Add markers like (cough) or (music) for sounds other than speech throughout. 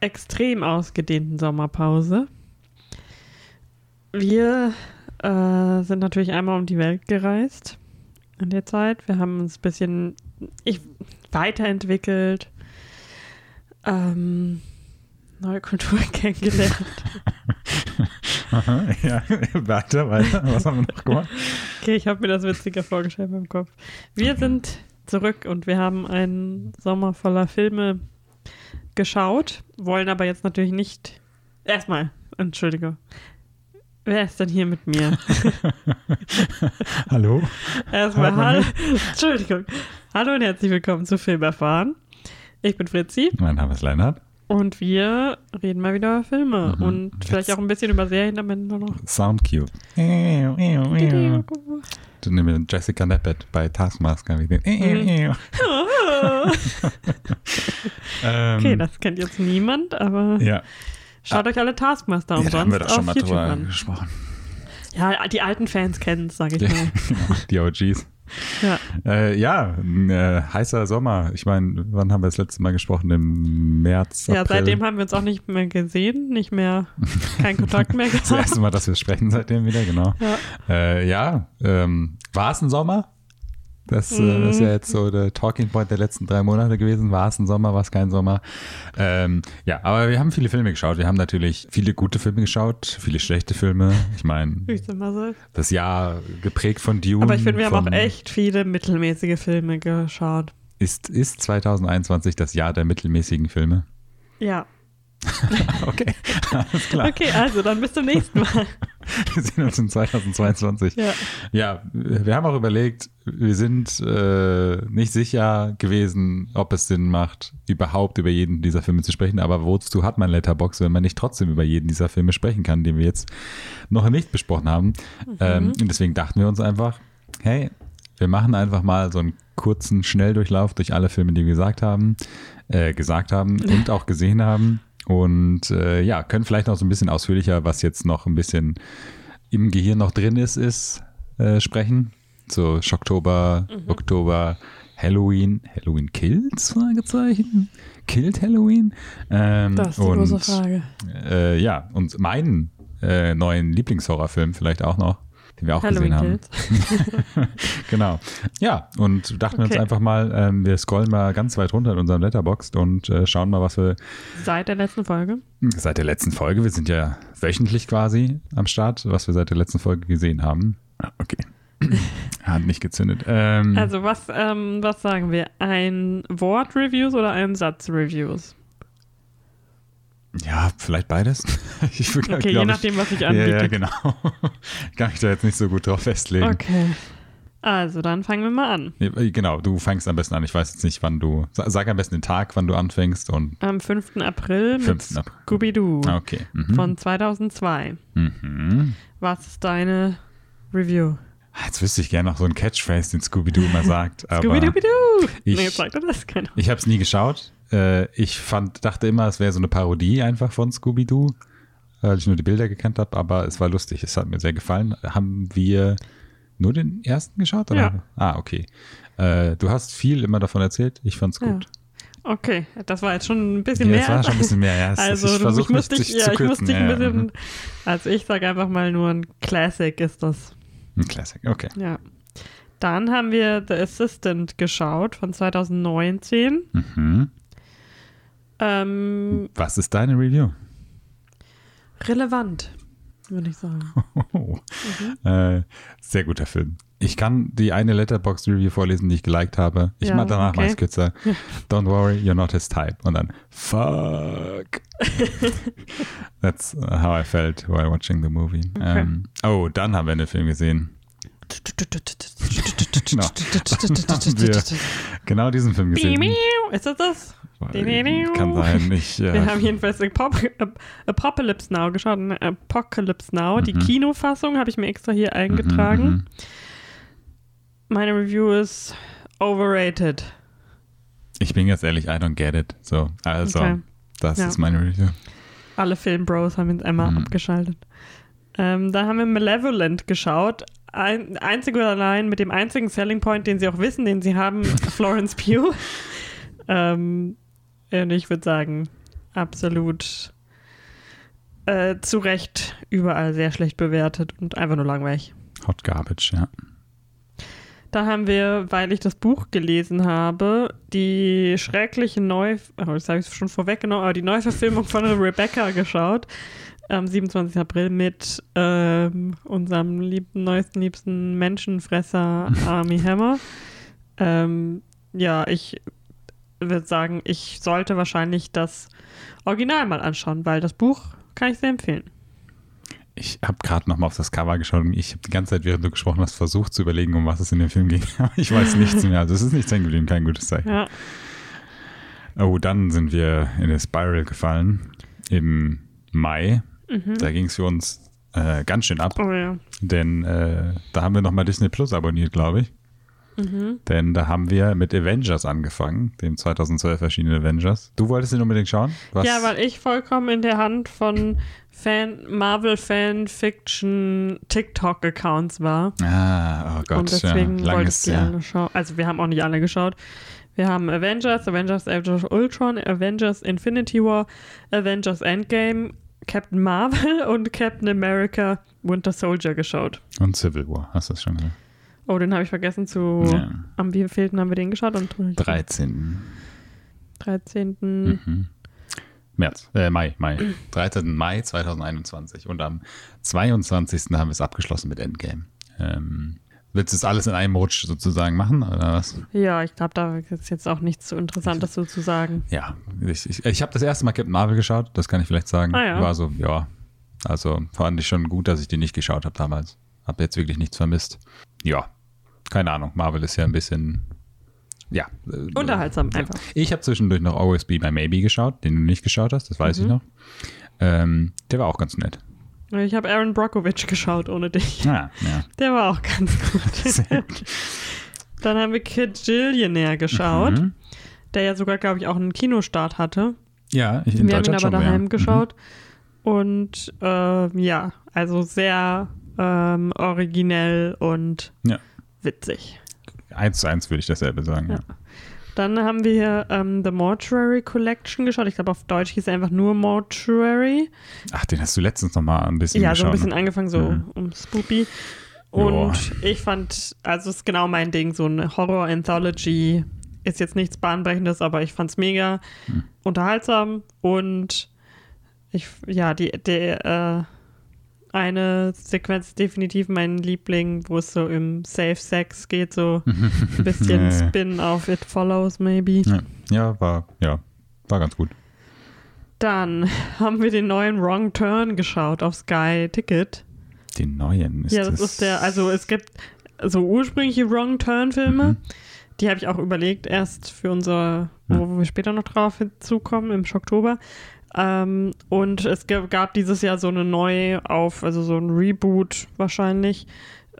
extrem ausgedehnten Sommerpause. Wir äh, sind natürlich einmal um die Welt gereist in der Zeit. Wir haben uns ein bisschen ich, weiterentwickelt, ähm, neue Kulturen (laughs) kennengelernt. (laughs) Aha, ja, (laughs) weiter, weiter. Was haben wir noch gemacht? Okay, ich habe mir das witziger vorgestellt beim Kopf. Wir sind zurück und wir haben einen Sommer voller Filme geschaut, wollen aber jetzt natürlich nicht. Erstmal, Entschuldige. Wer ist denn hier mit mir? (laughs) Hallo? Erstmal, hallo. Entschuldigung. Hallo und herzlich willkommen zu Film erfahren. Ich bin Fritzi Mein Name ist Leinhard. und wir reden mal wieder über Filme Mhm. und vielleicht Jetzt- auch ein bisschen über Serien, damit nur noch. Soundcue. Du nimmst Jessica Neppet bei Taskmaster. Wie den Mhm. (laughs) ähm, Okay, das kennt jetzt niemand, aber ja, schaut euch alle Taskmaster ja, umsonst da haben wir doch schon mal YouTube drüber an. gesprochen. Ja, die alten Fans kennen es, sag ich Ja, mal. (laughs) genau, die OGs. Ja. Äh, ja, äh, heißer Sommer. Ich meine, wann haben wir das letzte Mal gesprochen? Im März, ja, April. seitdem haben wir uns auch nicht mehr gesehen, nicht mehr, keinen Kontakt mehr (laughs) Das gehabt. erste Mal, dass wir sprechen seitdem wieder, genau. Ja. Äh, ja, ähm, war es ein Sommer? Das äh, Mhm. ist ja jetzt so der Talking Point der letzten drei Monate gewesen. War es ein Sommer, war es kein Sommer? Ähm, ja, aber wir haben viele Filme geschaut. Wir haben natürlich viele gute Filme geschaut, viele schlechte Filme. Ich meine, das Jahr geprägt von Dune. Aber ich finde, wir haben auch echt viele mittelmäßige Filme geschaut. Ist, ist 2021 das Jahr der mittelmäßigen Filme? Ja. (laughs) Okay, alles klar. Okay, also dann bis zum nächsten Mal. (laughs) Wir sehen uns in 2022. Ja. Ja, wir haben auch überlegt, wir sind äh, nicht sicher gewesen, ob es Sinn macht, überhaupt über jeden dieser Filme zu sprechen. Aber wozu hat man Letterbox, wenn man nicht trotzdem über jeden dieser Filme sprechen kann, den wir jetzt noch nicht besprochen haben? Ähm, und deswegen dachten wir uns einfach, hey, wir machen einfach mal so einen kurzen Schnelldurchlauf durch alle Filme, die wir gesagt haben, äh, gesagt haben (laughs) und auch gesehen haben. Und äh, ja, können vielleicht noch so ein bisschen ausführlicher, was jetzt noch ein bisschen im Gehirn noch drin ist, ist äh, sprechen. So Schocktober, Oktober, Halloween. Halloween kills? Fragezeichen. Killt Halloween? Ähm, Das ist die und, große Frage. Äh, ja, und meinen äh, neuen Lieblingshorrorfilm vielleicht auch noch, den wir auch gesehen haben. Halloween. (laughs) Genau. Ja, und dachten wir uns Okay. einfach mal, ähm, wir scrollen mal ganz weit runter in unserem Letterboxd und äh, schauen mal, was wir Seit der letzten Folge. seit der letzten Folge, wir sind ja wöchentlich quasi am Start, was wir seit der letzten Folge gesehen haben. Ah, Okay. (laughs) Hat nicht gezündet. Ähm, Also was, ähm, was sagen wir? Ein Wort-Reviews oder ein Satz-Reviews? Ja, vielleicht beides. (laughs) Ich Okay, je nachdem, was ich Ja, anbiete. ja, genau. Ich (laughs) kann mich da jetzt nicht so gut drauf festlegen. Okay. Also, dann fangen wir mal an. Ja, Genau, du fängst am besten an. Ich weiß jetzt nicht, wann du. sa- Sag am besten den Tag, wann du anfängst und Am 5. April mit 5. April. Scooby-Doo Ah, Okay. Mhm. von 2002. mhm. Was ist deine Review? Jetzt wüsste ich gerne noch so einen Catchphrase, den Scooby-Doo immer sagt. aber Scooby-Doo! ich- Nee, sagt er das keiner. Ich habe es nie geschaut. Äh, ich fand, dachte immer, es wäre so eine Parodie einfach von Scooby-Doo, weil ich nur die Bilder gekannt habe, aber es war lustig. Es hat mir sehr gefallen. Haben wir nur den ersten geschaut? Oder? Ja. Ah, okay. Äh, du hast viel immer davon erzählt. Ich fand's gut. Okay, das war jetzt schon ein bisschen Ja, mehr. es war schon ein bisschen mehr. Ja, (laughs) es- also, ich versuche mich dich, ja, zu ich muss kürzen. dich ein Ja, ja, bisschen. Also, ich sage einfach mal nur ein Classic ist das. Ein Classic, okay. Ja. Dann haben wir The Assistant geschaut von 2019. Mhm. Ähm, Was ist deine Review? relevant, würde ich sagen. (laughs) Oh. Äh, sehr guter Film. Ich kann die eine Letterbox-Review vorlesen, die ich geliked habe. Ich Ja, mach danach okay. mal kürzer. (laughs) Don't worry, you're not his type. Und dann, fuck. (laughs) That's how I felt while watching the movie. Ähm, oh, dann haben wir einen Film gesehen. Genau. Wir genau diesen Film gesehen. Ist das das? Kann sein. Ich, Wir äh, haben jedenfalls Apop Ap- Apocalypse Now geschaut. ne, Apocalypse Now. Die Mhm. Kinofassung habe ich mir extra hier eingetragen. Mhm, mhm. Meine Review ist overrated. Ich bin ganz ehrlich, I don't get it. So, also, Okay. das Ja. ist meine Review. Alle Filmbros haben jetzt einmal Mhm. abgeschaltet. Ähm, da haben wir Malevolent geschaut. ein, einzig oder allein mit dem einzigen Selling Point, den sie auch wissen, den sie haben, (laughs) Florence Pugh. ähm, und ich würde sagen, absolut äh, zu Recht überall sehr schlecht bewertet und einfach nur langweilig. Hot Garbage, ja. Da haben wir, weil ich das Buch gelesen habe, die schreckliche Neu... Oh, das habe ich schon vorweggenommen, aber die Neuverfilmung von (laughs) Rebecca geschaut. Am 27. April mit ähm, unserem liebsten, neuesten, liebsten Menschenfresser (laughs) Army Hammer. Ähm, ja, ich würde sagen, ich sollte wahrscheinlich das Original mal anschauen, weil das Buch kann ich sehr empfehlen. Ich habe gerade noch mal auf das Cover geschaut und ich habe die ganze Zeit, während du gesprochen hast, versucht zu überlegen, um was es in dem Film ging. Aber (laughs) ich weiß nichts mehr. Also es ist nichts hängen geblieben, kein gutes Zeichen. Ja. Oh, dann sind wir in eine Spiral gefallen im Mai. Da ging es für uns äh, ganz schön ab, Oh ja. denn äh, da haben wir noch mal Disney Plus abonniert, glaube ich. Denn da haben wir mit Avengers angefangen, dem 2012 erschienenen Avengers. Du wolltest den unbedingt schauen? Was? Ja, weil ich vollkommen in der Hand von Fan, Marvel Fanfiction TikTok-Accounts war. Ah, oh Gott, und deswegen ja, wollte ich die ja. alle schauen. Also wir haben auch nicht alle geschaut. Wir haben Avengers, Avengers Age of Ultron, Avengers Infinity War, Avengers Endgame, Captain Marvel (laughs) und Captain America Winter Soldier geschaut. Und Civil War, hast du das schon gesagt? Oh, den habe ich vergessen zu. Ja. Am wievielten haben wir den geschaut? Am 13. 13. Mhm. März, äh, Mai, Mai. 13. Mai 2021. Und am 22. haben wir es abgeschlossen mit Endgame. Ähm, willst du es alles in einem Rutsch sozusagen machen, oder was? Ja, ich glaube, da ist jetzt auch nichts so Interessantes so zu sagen. Ja, ich, ich, ich habe das erste Mal Captain Marvel geschaut, das kann ich vielleicht sagen. Ah, ja. War so, ja. Also fand ich schon gut, dass ich die nicht geschaut habe damals. Habe jetzt wirklich nichts vermisst. Ja, keine Ahnung. Marvel ist ja ein bisschen, ja. äh, Unterhaltsam einfach. Ich habe zwischendurch noch Always Be My Maybe geschaut, den du nicht geschaut hast, das weiß Mhm. ich noch. Ähm, der war auch ganz nett. Ich habe Aaron Brockovich geschaut ohne dich. Ja, ja. Der war auch ganz (laughs) gut. Dann haben wir Kid Gillionaire geschaut, Mhm. der ja sogar, glaube ich, auch einen Kinostart hatte. Ja, ich in wir haben ihn Deutschland aber schon, daheim ja. geschaut. Und äh, ja, also sehr ähm, originell und Ja. Witzig. Mhm. Eins zu eins würde ich dasselbe sagen, ja. Ja. Dann haben wir hier ähm, The Mortuary Collection geschaut. Ich glaube, auf Deutsch hieß er einfach nur Mortuary. Ach, den hast du letztens noch mal ein bisschen Ja, so ein geschaut. bisschen angefangen, so Mhm. um Spoopy. Und ich fand, also es ist genau mein Ding, so eine Horror-Anthology ist jetzt nichts Bahnbrechendes, aber ich fand's mega Hm. unterhaltsam und ich, ja, die, der, äh, eine Sequenz definitiv mein Liebling, wo es so im Safe Sex geht, so (laughs) ein bisschen ja. Spin auf It Follows, maybe. Ja. ja, war, ja, war ganz gut. Dann haben wir den neuen Wrong Turn geschaut auf Sky Ticket. Den neuen ist ja, das, ist der, also es gibt so ursprüngliche Wrong Turn-Filme, Mhm. die habe ich auch überlegt, erst für unser, wo wir später noch drauf hinzukommen, im Oktober. Ähm, und es gab dieses Jahr so eine neue auf, also so ein Reboot wahrscheinlich,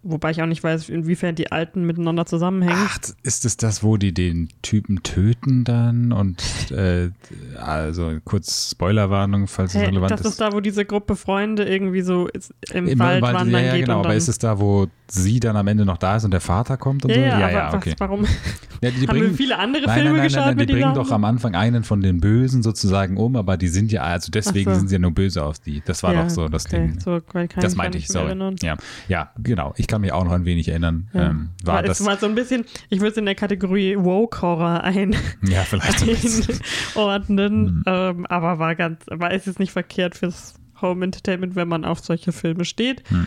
wobei ich auch nicht weiß, inwiefern die alten miteinander zusammenhängen. Ach, ist es das, wo die den Typen töten dann? Und (laughs) äh, also kurz Spoilerwarnung, falls es Hey, relevant das ist. ist da, wo diese Gruppe Freunde irgendwie so im, Im Wald, Wald- wandern ja, ja, geht genau. Aber ist es da, wo sie dann am Ende noch da ist und der Vater kommt und ja, so? ja, aber ja, was, okay. warum Ja, die (laughs) haben bringen, wir viele andere nein, Filme nein, nein, geschaut nein, die mit bringen doch am Anfang einen von den Bösen sozusagen um, aber die sind ja, also deswegen so. sind sie ja nur böse auf die. Das war Ja, doch so das okay, Ding. So, Das meinte ich, sorry. erinnern. Ja, ja, genau. Ich kann mich auch noch ein wenig erinnern. Ja. Ähm, war War das, war so ein bisschen, ich würde es in der Kategorie Woke-Horror ein, (laughs) ja, vielleicht einordnen, Mhm. ähm, aber war ganz, aber es nicht verkehrt fürs Home Entertainment, wenn man auf solche Filme steht. Hm.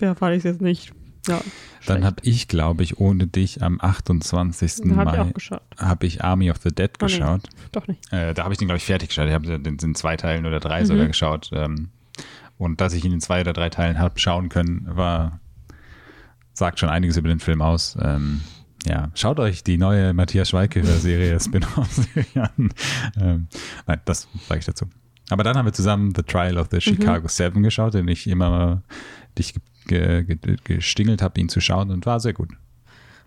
Ja, fand ich es jetzt nicht. Ja, Dann habe ich, glaube ich, ohne dich am 28. Den habe ich Mai habe ich Army of the Dead Oh, nee. geschaut. Doch nicht. Äh, da habe ich den, glaube ich, fertig geschaut. Ich habe den in zwei Teilen oder drei Mhm. sogar geschaut. Ähm, und dass ich ihn in zwei oder drei Teilen habe schauen können, war, sagt schon einiges über den Film aus. Ähm, ja, schaut euch die neue Matthias Schweighöfer-Serie, (laughs) Spin-off-Serie an. Ähm, nein, das sage ich dazu. Aber dann haben wir zusammen The Trial of the Chicago Seven geschaut, den ich immer dich ge ge ge gestingelt habe, ihn zu schauen und war sehr gut.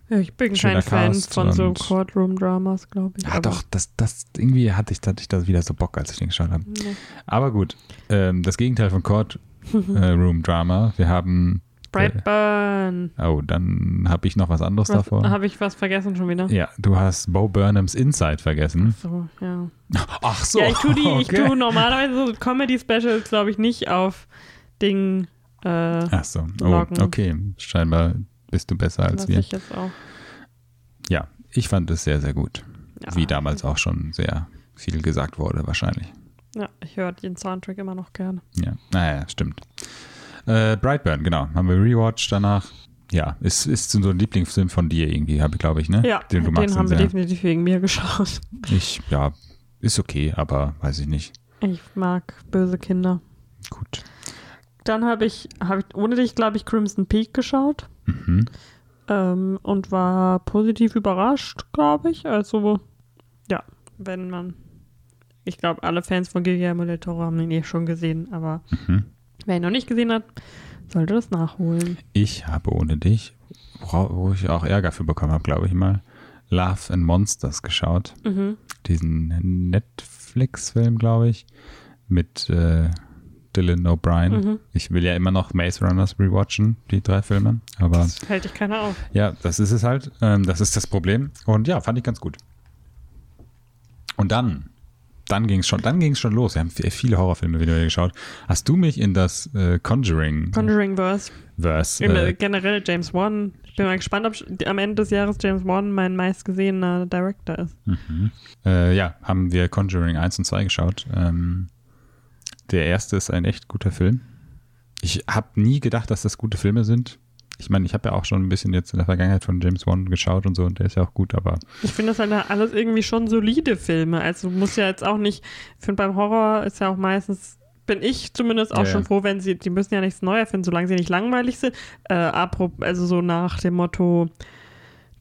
Ja, ich bin Schöner kein Fan Cast von so Courtroom-Dramas, glaube ich. Ja, doch, das, das irgendwie hatte ich, hatte ich da wieder so Bock, als ich den geschaut habe. Nee. Aber gut, ähm, das Gegenteil von Court äh, Room Drama. (laughs) Wir haben Brightburn. Oh, dann habe ich noch was anderes Was, davor. Habe ich was vergessen schon wieder? Ja, du hast Bo Burnhams Inside vergessen. So, ja. Ach so. ja, ich tue die, (laughs) ich okay. tue normalerweise so Comedy-Specials, glaube ich, nicht auf Ding. Äh, Ach so. Oh, okay. Scheinbar bist du besser als lasse wir. ich jetzt auch. Ja, ich fand es sehr, sehr gut. Ja. Wie damals auch schon sehr viel gesagt wurde, wahrscheinlich. Ja, ich höre den Soundtrack immer noch gerne. Ja, naja, stimmt. Äh, Brightburn, genau. Haben wir rewatcht danach. Ja, ist, ist so ein Lieblingsfilm von dir irgendwie, habe ich, glaube ich, ne? Ja, Den du den haben wir sehr. definitiv wegen mir geschaut. Ich, ja, ist okay, aber weiß ich nicht. Ich mag böse Kinder. Gut. Dann habe ich, habe ich ohne dich, glaube ich, Crimson Peak geschaut Mhm. ähm, und war positiv überrascht, glaube ich. Also, ja, wenn man. Ich glaube, alle Fans von Guillermo del Toro haben ihn eh schon gesehen, aber Mhm. Wer ihn noch nicht gesehen hat, sollte das nachholen. Ich habe ohne dich, wo ich auch Ärger für bekommen habe, glaube ich mal, Love and Monsters geschaut. Mhm. Diesen Netflix-Film, glaube ich, mit äh, Dylan O'Brien. Mhm. Ich will ja immer noch Maze Runners rewatchen, die drei Filme. Aber Das hält dich keiner auf. ja, das ist es halt. Ähm, das ist das Problem. Und ja, fand ich ganz gut. Und dann, dann ging es schon, dann ging es schon los. Wir haben viele Horrorfilme wieder geschaut. Hast du mich in das äh, Conjuring Conjuring Verse. Verse? Im- Äh, generell James Wan. Ich bin mal gespannt, ob am Ende des Jahres James Wan mein meistgesehener Director ist. mhm. äh, ja, haben wir Conjuring 1 und 2 geschaut. Ähm, der erste ist ein echt guter Film. Ich habe nie gedacht, dass das gute Filme sind. Ich meine, ich habe ja auch schon ein bisschen jetzt in der Vergangenheit von James Wan geschaut und so und der ist ja auch gut, aber Ich finde das halt alles irgendwie schon solide Filme. Also muss ja jetzt auch nicht, ich finde beim Horror ist ja auch meistens, bin ich zumindest auch Ja, schon ja. froh, wenn sie, die müssen ja nichts Neues finden, solange sie nicht langweilig sind. Äh, apropos, also so nach dem Motto,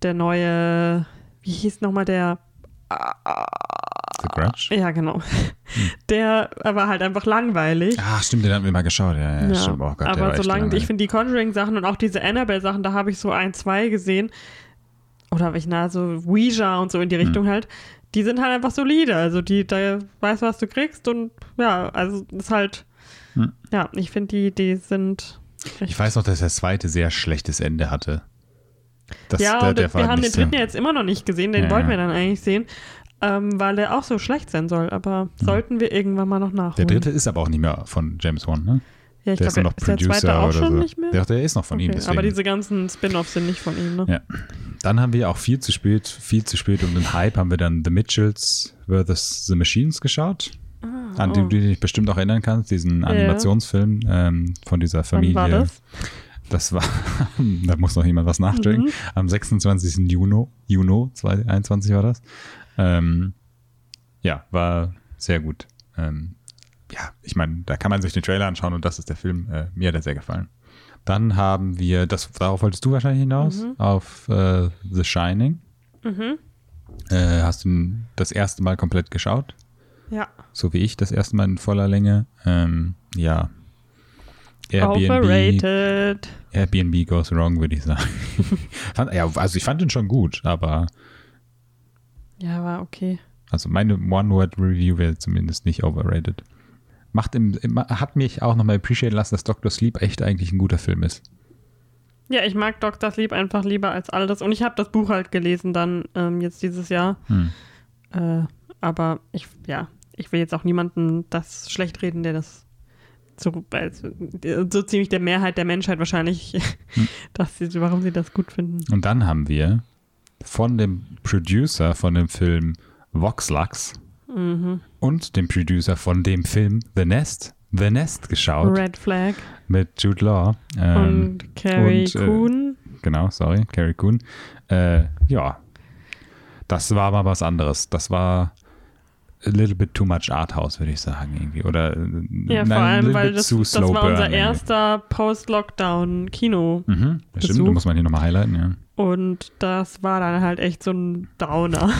der neue, wie hieß nochmal der, The Grudge. ja genau, der war halt einfach langweilig. Ach, stimmt, den haben wir mal geschaut. Ja, ja, Ja, stimmt. Oh Gott, aber solange, ich finde die Conjuring-Sachen und auch diese Annabelle-Sachen, da habe ich so ein, zwei gesehen. Oder habe ich na, so Ouija und so in die Hm. Richtung halt. Die sind halt einfach solide. Also die, da weißt du, was du kriegst und ja, also ist halt, Hm. ja, ich finde die, die sind. Ich weiß noch, dass der zweite sehr schlechtes Ende hatte. Das, ja, der, und der wir haben den dritten ja jetzt immer noch nicht gesehen, den Ja, wollten ja. wir dann eigentlich sehen, ähm, weil der auch so schlecht sein soll. Aber sollten wir irgendwann mal noch Der nachholen. dritte ist aber auch nicht mehr von James Wan, ne? ja, ich der ist glaube, nur noch ist der Producer zweite auch oder schon so. nicht mehr? Der, der ist noch von ihm, Okay, deswegen. aber diese ganzen Spin-offs sind nicht von ihm, ne? Ja. Dann haben wir auch viel zu spät, viel zu spät um den Hype haben wir dann The Mitchells vs. The Machines geschaut, Ah, an oh. den du dich bestimmt auch erinnern kannst, diesen Animationsfilm ähm, von dieser Familie. Wann war das? Das war, (laughs) da muss noch jemand was nachdenken. Mhm. Am 26. Juni, Juni 2021 war das. Ähm, ja, war sehr gut. Ähm, ja, ich meine, da kann man sich den Trailer anschauen und das ist der Film. Äh, mir hat er sehr gefallen. Dann haben wir, das, darauf wolltest du wahrscheinlich hinaus, Mhm. auf äh, The Shining. Mhm. Äh, hast du das erste Mal komplett geschaut? Ja. So wie ich, das erste Mal in voller Länge. Ähm, ja. Airbnb, Overrated. Airbnb goes wrong, würde ich sagen. (laughs) ja, also ich fand ihn schon gut, aber Ja, war okay. also meine One-Word-Review wäre zumindest nicht overrated. Macht im, im, hat mich auch nochmal appreciate lassen, dass Dr. Sleep echt eigentlich ein guter Film ist. Ja, ich mag Dr. Sleep einfach lieber als all das. Und ich habe das Buch halt gelesen dann ähm, jetzt dieses Jahr. Hm. Äh, aber ich, ja, ich will jetzt auch niemanden das schlecht reden, der das so, also, so ziemlich der Mehrheit der Menschheit wahrscheinlich, (laughs) Hm. dass sie, warum sie das gut finden. Und dann haben wir von dem Producer von dem Film Voxlux Mhm. und dem Producer von dem Film The Nest, The Nest geschaut Red Flag mit Jude Law. Ähm, und Carrie und, äh, Coon. genau, sorry, Carrie Coon. Äh, ja, das war mal was anderes. Das war a little bit too much Arthouse, würde ich sagen, irgendwie. Oder äh, Ja, nein, vor allem, weil das, das war unser irgendwie. erster Post-Lockdown-Kino. Mhm, stimmt, da muss man hier nochmal highlighten, ja. Und das war dann halt echt so ein Downer. (laughs)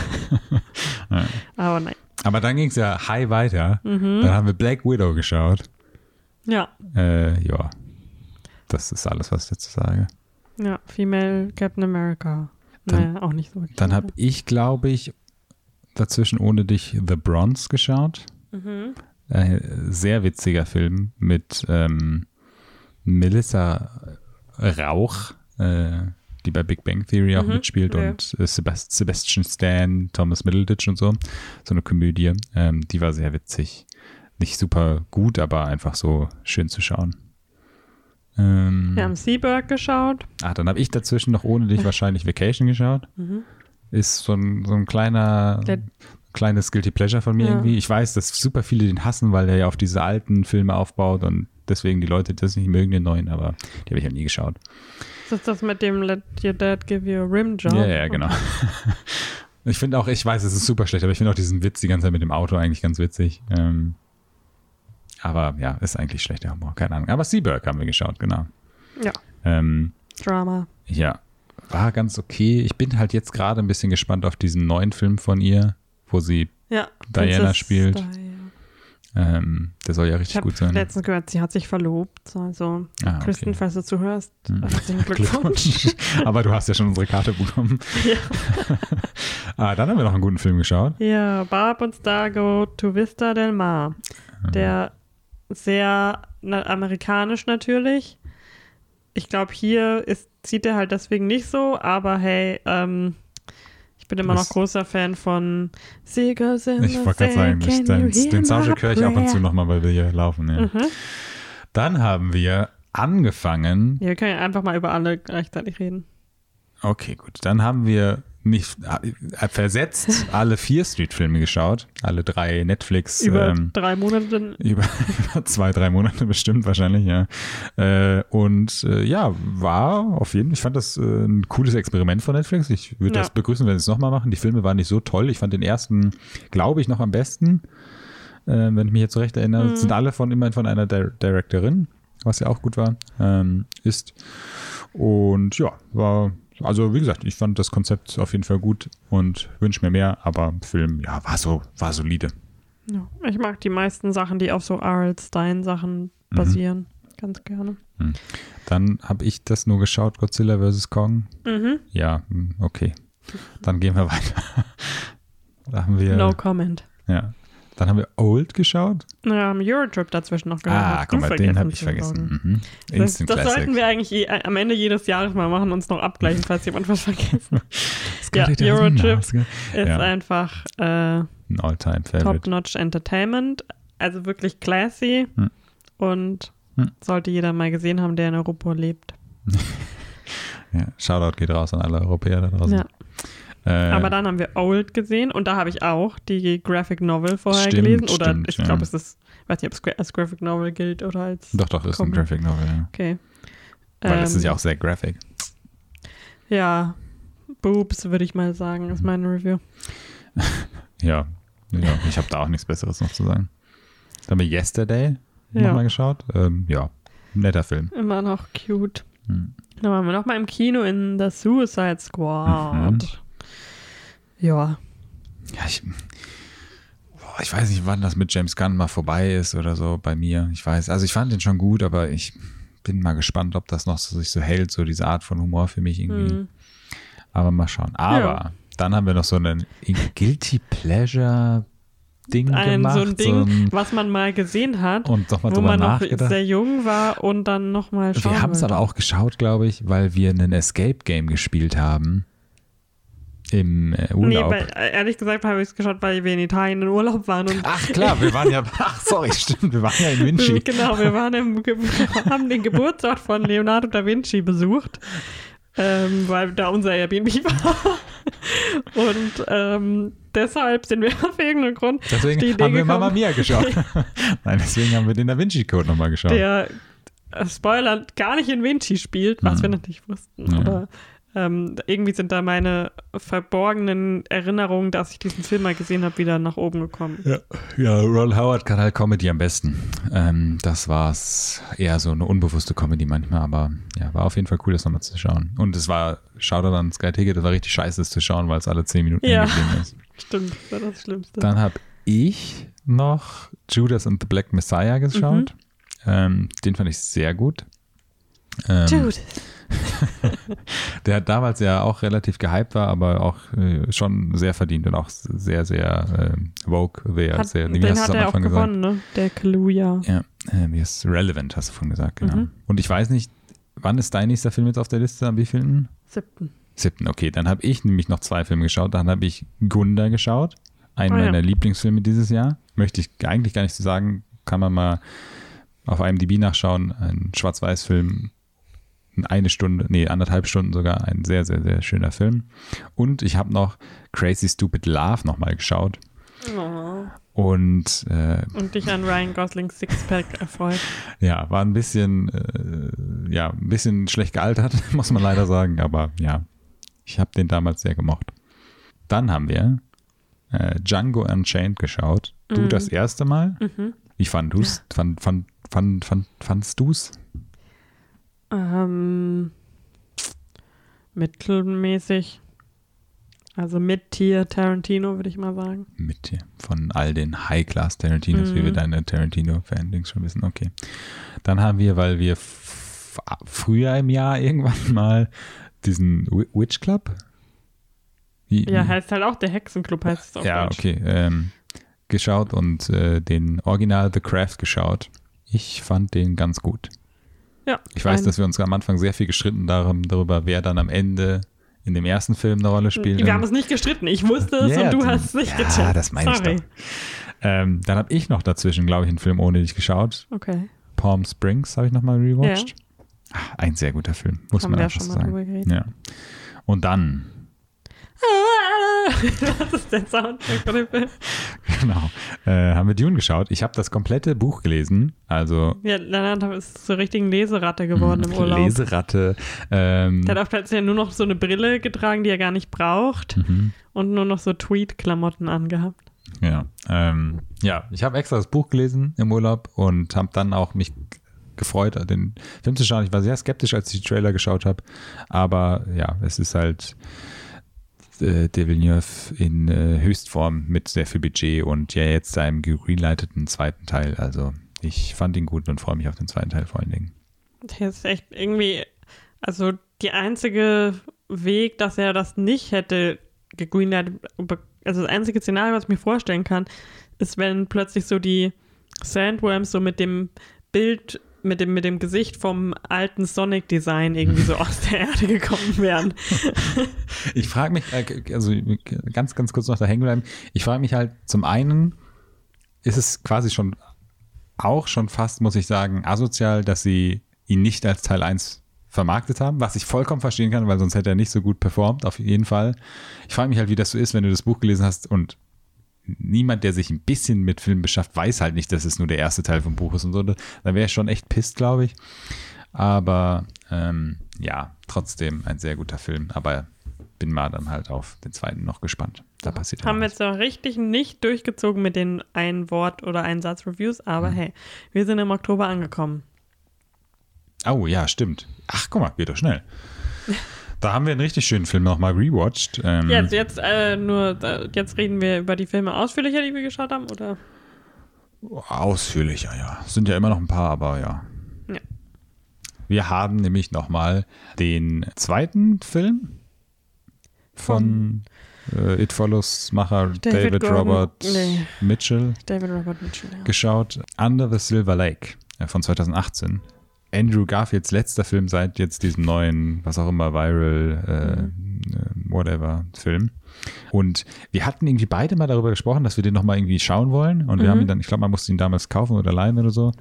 Ja. Aber nein. Aber dann ging es ja high weiter. Mhm. Dann haben wir Black Widow geschaut. Ja, Äh, ja, das ist alles, was ich dazu sage. ja, Female Captain America. Dann- naja, auch nicht so. Dann habe ich, glaube ich, dazwischen ohne dich The Bronze geschaut. Mhm. Ein sehr witziger Film mit ähm, Melissa Rauch, äh, die bei Big Bang Theory auch Mhm, mitspielt ja. und äh, Sebast Sebastian Stan, Thomas Middleditch und so. So eine Komödie. Ähm, die war sehr witzig. Nicht super gut, aber einfach so schön zu schauen. Ähm, Wir haben Seaberg geschaut. Ah, dann habe ich dazwischen noch ohne dich (laughs) wahrscheinlich Vacation geschaut. Mhm. Ist so ein, so ein kleiner, Der- kleines Guilty Pleasure von mir Ja. irgendwie. Ich weiß, dass super viele den hassen, weil der ja auf diese alten Filme aufbaut und deswegen die Leute das nicht mögen, den neuen, aber die habe ich ja nie geschaut. Ist das das mit dem Let Your Dad Give You a Rim Job? Ja, ja, genau. (laughs) Ich finde auch, ich weiß, es ist super schlecht, aber ich finde auch diesen Witz die ganze Zeit mit dem Auto eigentlich ganz witzig. Ähm, aber ja, ist eigentlich schlechter Humor, keine Ahnung. Aber Seaberg haben wir geschaut, genau. Ja. Ähm, Drama. Ja, war ganz okay. Ich bin halt jetzt gerade ein bisschen gespannt auf diesen neuen Film von ihr, wo sie, Ja. Diana spielt. Ähm, der soll ja Ich richtig habe gut sein. letztens gehört, sie hat sich verlobt. Also, Ah, okay. Kristen, falls du zuhörst, Hm. herzlichen (laughs) Glückwunsch. Glückwunsch. (laughs) Aber du hast ja schon unsere Karte bekommen. Ja. (laughs) ah, dann haben wir noch einen guten Film geschaut. ja, Barb und Star go to Vista del Mar. Der sehr na, amerikanisch natürlich. Ich glaube, hier ist, sieht er halt deswegen nicht so, aber hey, ähm, ich bin immer noch großer Fan von Seagulls in Ich wollte gerade sagen, you den, den Soundtrack höre ich ab und zu nochmal, weil wir hier laufen. Ja. Mhm. Dann haben wir angefangen. Ja, wir können ja einfach mal über alle gleichzeitig reden. Okay, gut. Dann haben wir nicht äh, versetzt alle vier Street-Filme geschaut. Alle drei Netflix. Über ähm, drei Monate. Über, über (laughs) zwei, drei Monate bestimmt wahrscheinlich, ja. Äh, und äh, ja, war auf jeden Fall, ich fand das äh, ein cooles Experiment von Netflix. Ich würde Ja. das begrüßen, wenn sie es nochmal machen. Die Filme waren nicht so toll. Ich fand den ersten, glaube ich, noch am besten. Äh, wenn ich mich jetzt so recht erinnere, Mhm. sind alle von immerhin von einer Di Directorin, was ja auch gut war, ähm, ist. Und ja, war, also wie gesagt, ich fand das Konzept auf jeden Fall gut und wünsche mir mehr, aber Film, ja, war so, war solide. Ja, ich mag die meisten Sachen, die auf so R.L. Stein-Sachen Mhm. basieren. Ganz gerne. Dann habe ich das nur geschaut, Godzilla vs. Kong. Mhm. Ja, hm, okay. Dann gehen wir weiter. (laughs) Da haben wir, No comment. ja. Dann haben wir Old geschaut. Wir haben Eurotrip dazwischen noch gehört. Ah, guck mal, den habe ich vergessen. Mhm. Das, Instant das Classic. sollten wir eigentlich je, am Ende jedes Jahres mal machen, uns noch abgleichen, falls jemand was vergessen Scotty (laughs) ja, Eurotrip. ist. Ja. einfach äh, Ein All-Time-Favorite. Top-Notch Entertainment. Also wirklich classy Hm. und Hm. sollte jeder mal gesehen haben, der in Europa lebt. (laughs) Ja, Shoutout geht raus an alle Europäer da draußen. Ja. Äh, Aber dann haben wir Old gesehen und da habe ich auch die Graphic Novel vorher Stimmt, gelesen. Oder stimmt, ich ja. glaube, es ist, ich weiß nicht, ob es als Graphic Novel gilt oder als. doch, doch, ist ein Comic. Graphic Novel, ja. Okay. Weil das Ähm, ist ja auch sehr graphic. Ja, Boobs, würde ich mal sagen, ist meine Review. (laughs) Ja, ja ich habe da auch nichts Besseres noch zu sagen. Dann haben wir Yesterday Ja. nochmal geschaut. Ähm, ja, netter Film. Immer noch cute. Hm. Dann waren wir noch mal im Kino in The Suicide Squad. Mhm. Ja, Ja, ich, boah, ich weiß nicht, wann das mit James Gunn mal vorbei ist oder so bei mir. Ich weiß, also ich fand den schon gut, aber ich bin mal gespannt, ob das noch so, sich so hält, so diese Art von Humor für mich irgendwie. hm. Aber mal schauen. Aber Ja. dann haben wir noch so einen Guilty Pleasure Ding ein gemacht. so ein Ding, ein- was man mal gesehen hat, und nochmal wo drüber man noch nachgedacht. sehr jung war und dann noch mal schauen Wir haben es aber auch geschaut, glaube ich, weil wir einen Escape Game gespielt haben. Im äh, Nee, Urlaub. weil, äh, ehrlich gesagt habe ich es geschaut, weil wir in Italien in Urlaub waren Ach klar, wir waren ja, (laughs) (laughs) ach sorry, stimmt, wir waren ja in Vinci. (laughs) Genau, wir, waren im, haben den Geburtsort von Leonardo da Vinci besucht, ähm, weil da unser Airbnb war. Und ähm, deshalb sind wir auf irgendeinen Grund Deswegen haben wir gekommen, Mama Mia geschaut. Nein, deswegen haben wir den Da Vinci Code nochmal geschaut. der äh, Spoiler gar nicht in Vinci spielt, was Mhm. wir natürlich wussten. Ja. Aber ähm, irgendwie sind da meine verborgenen Erinnerungen, dass ich diesen Film mal gesehen habe, wieder nach oben gekommen. Ja, ja, Ron Howard kann halt Comedy am besten. Ähm, das war's eher so eine unbewusste Comedy manchmal, aber ja, war auf jeden Fall cool, das nochmal zu schauen. Und es war, schaut dann Sky Ticket, das war richtig scheiße, das zu schauen, weil es alle zehn Minuten Ja. ist. (laughs) Stimmt, das war das Schlimmste. Dann habe ich noch Judas and the Black Messiah geschaut. Ähm, den fand ich sehr gut. Ähm, Dude. (laughs) der damals ja auch relativ gehypt war, aber auch äh, schon sehr verdient und auch sehr, sehr äh, woke. Sehr, Hat, sehr, wie den hast hat er auch gesagt? gewonnen, ne? Der Kaluja. Ja, äh, wie ist relevant, hast du vorhin gesagt, genau. Mhm. Und ich weiß nicht, wann ist dein nächster Film jetzt auf der Liste? Am wievielten? Siebten. Siebten, okay. Dann habe ich nämlich noch zwei Filme geschaut. Dann habe ich Gunda geschaut. Einen Oh ja. meiner Lieblingsfilme dieses Jahr. Möchte ich eigentlich gar nicht so sagen. Kann man mal auf IMDb nachschauen. Ein Schwarz-Weiß-Film. Eine Stunde, nee, anderthalb Stunden sogar. Ein sehr, sehr, sehr schöner Film. Und ich habe noch Crazy Stupid Love nochmal geschaut. Oh. Und äh, Und dich an Ryan Goslings Sixpack erfreut. ja, war ein bisschen, äh, ja, ein bisschen schlecht gealtert, (laughs) muss man leider sagen. Aber ja, ich habe den damals sehr gemocht. Dann haben wir äh, Django Unchained geschaut. Du Mhm. das erste Mal. Mhm. Wie fand du's? Fand, fand, fand, fand, fandst du's? Ähm, mittelmäßig. Also mit Tier Tarantino, würde ich mal sagen. Mit dir. Von all den High-Class Tarantinos, wie Mhm. wir deine Tarantino-Fan-Dings schon wissen. Okay. Dann haben wir, weil wir früher im Jahr irgendwann (laughs) mal diesen Wi- Witch Club. Wie, Ja, wie- heißt halt auch der Hexenclub, heißt es auf ja, Deutsch. okay. Ähm, geschaut und äh, den Original The Craft geschaut. Ich fand den ganz gut. Ja, Ich weiß, dass wir uns am Anfang sehr viel gestritten darum, darüber, wer dann am Ende in dem ersten Film eine Rolle spielt. Wir haben es nicht gestritten. Ich wusste es Ja, und du hast es nicht ja, gecheckt. das meine ich Sorry. doch. Ähm, dann habe ich noch dazwischen, glaube ich, einen Film ohne dich geschaut. Okay. Palm Springs habe ich nochmal rewatcht. Ach, ein sehr guter Film, muss Haben man ja einfach schon mal sagen. drüber geredet. Ja. Und dann, (laughs) Was ist der Soundtrack von dem Film? genau, äh, haben wir Dune geschaut. Ich habe das komplette Buch gelesen, also Ja, Leonard ist zur richtigen Leseratte geworden im mh, Urlaub. Leseratte. Ähm, Der hat auch plötzlich nur noch so eine Brille getragen, die er gar nicht braucht mhm. und nur noch so Tweed-Klamotten angehabt. Ja, ähm, ja, ich habe extra das Buch gelesen im Urlaub und habe dann auch mich gefreut, den Film zu schauen. Ich war sehr skeptisch, als ich die Trailer geschaut habe, aber ja, es ist halt äh, De Villeneuve in äh, Höchstform mit sehr viel Budget und ja jetzt einem gegreenlighteten zweiten Teil. Also ich fand ihn gut und freue mich auf den zweiten Teil vor allen Dingen. Der ist echt irgendwie, also die einzige Weg, dass er das nicht hätte gegreenlightet, also das einzige Szenario, was ich mir vorstellen kann, ist, wenn plötzlich so die Sandworms so mit dem Bild, mit dem, mit dem Gesicht vom alten Sonic-Design irgendwie so (laughs) aus der Erde gekommen wären. Ich frage mich, äh, also ganz, ganz kurz noch da hängen bleiben. Ich frage mich halt zum einen, ist es quasi schon auch schon fast, muss ich sagen, asozial, dass sie ihn nicht als Teil 1 vermarktet haben, was ich vollkommen verstehen kann, weil sonst hätte er nicht so gut performt, auf jeden Fall. Ich frage mich halt, wie das so ist, wenn du das Buch gelesen hast und niemand, der sich ein bisschen mit Filmen beschafft, weiß halt nicht, dass es nur der erste Teil vom Buch ist und so. Dann wäre ich schon echt pisst, glaube ich. Aber ähm, ja, trotzdem ein sehr guter Film. Aber bin mal dann halt auf den zweiten noch gespannt. Da passiert Haben wir jetzt noch richtig nicht durchgezogen mit den ein Wort oder ein Satz Reviews, aber hey, wir sind im Oktober angekommen. Oh ja, stimmt. Ach, guck mal, geht doch schnell. (laughs) Da haben wir einen richtig schönen Film nochmal rewatcht. Ähm, Jetzt, jetzt äh, nur, jetzt reden wir über die Filme ausführlicher, die wir geschaut haben, oder? Ausführlicher, ja. Es sind ja immer noch ein paar, aber ja. Ja. Wir haben nämlich nochmal den zweiten Film von, äh, It Follows Macher David David, Robert nee. Mitchell David Robert Mitchell. Ja. geschaut. Under the Silver Lake äh, von 2018. Andrew Garfields letzter Film seit jetzt diesem neuen, was auch immer, Viral, äh, äh, whatever, Film. Und wir hatten irgendwie beide mal darüber gesprochen, dass wir den nochmal irgendwie schauen wollen. Und wir Mhm. haben ihn dann, ich glaube, man musste ihn damals kaufen oder leihen oder so.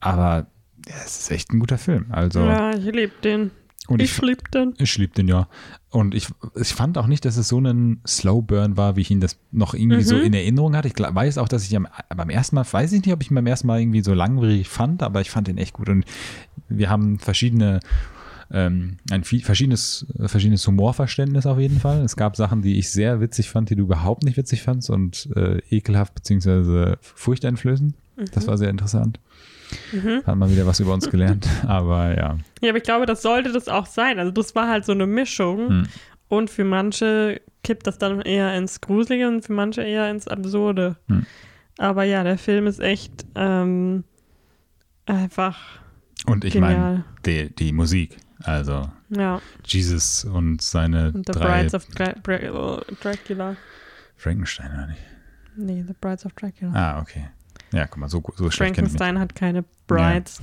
Aber ja, es ist echt ein guter Film. Also, ja, ich liebe den. Und ich ich, den. ich lieb den ja. Und ich, ich fand auch nicht, dass es so ein Slow Burn war, wie ich ihn das noch irgendwie so Mhm. in Erinnerung hatte. Ich weiß auch, dass ich am, beim ersten Mal, weiß ich nicht, ob ich ihn beim ersten Mal irgendwie so langwierig fand, aber ich fand ihn echt gut. Und wir haben verschiedene, ähm, ein viel, verschiedenes, verschiedenes Humorverständnis auf jeden Fall. Es gab Sachen, die ich sehr witzig fand, die du überhaupt nicht witzig fandst und äh, ekelhaft beziehungsweise furchteinflößend. Das war sehr interessant. Mhm. Hat mal wieder was über uns gelernt. (laughs) Aber ja. Ja, aber ich glaube, das sollte das auch sein. Also das war halt so eine Mischung. Hm. Und für manche kippt das dann eher ins Gruselige und für manche eher ins Absurde. Hm. Aber ja, der Film ist echt ähm, einfach Und ich meine, die, die Musik. Also Ja, Jesus und seine und The drei Brides of Dra oh, Dracula. Frankenstein, oder nicht? Nee, The Brides of Dracula. Ah, okay. Ja, guck mal, so, so schlecht. Frankenstein hat keine Brides.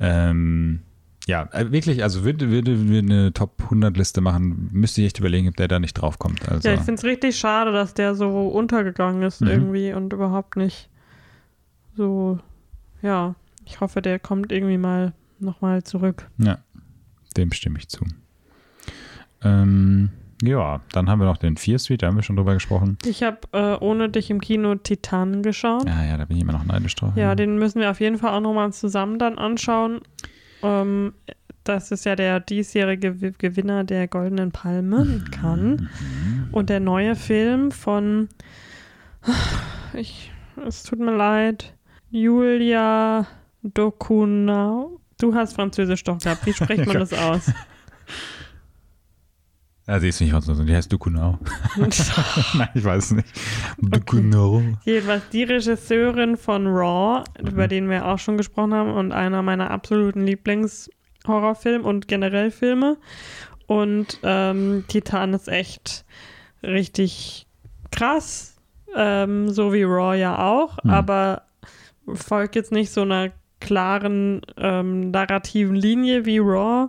Ähm, ja, äh, wirklich, also würde, würde wir eine Top 100 Liste machen, müsste ich echt überlegen, ob der da nicht draufkommt. Also, Ja, ich finde es richtig schade, dass der so untergegangen ist Mhm. irgendwie und überhaupt nicht so, ja, ich hoffe, der kommt irgendwie mal nochmal zurück. ja, dem stimme ich zu. Ähm, ja, dann haben wir noch den Fear Street, da haben wir schon drüber gesprochen. Ich habe äh, ohne dich im Kino Titan geschaut. Ja, ja, da bin ich immer noch neidisch drauf. Ja, den müssen wir auf jeden Fall auch nochmal zusammen dann anschauen. Ähm, das ist ja der diesjährige Gew- Gewinner der Goldenen Palme in Cannes. Und der neue Film von, ich, es tut mir leid, Julia Docunau. Du hast Französisch doch gehabt. Wie spricht (laughs) man Ja. das aus? Ja, sie ist nicht Französin, die heißt Ducunau. (laughs) Nein, ich weiß es nicht. Ducunau. Jedenfalls die Regisseurin von Raw, über den wir auch schon gesprochen haben und einer meiner absoluten Lieblingshorrorfilme und generell Filme. Und ähm, Titan ist echt richtig krass, ähm, so wie Raw ja auch, Hm. aber folgt jetzt nicht so einer klaren ähm, narrativen Linie wie Raw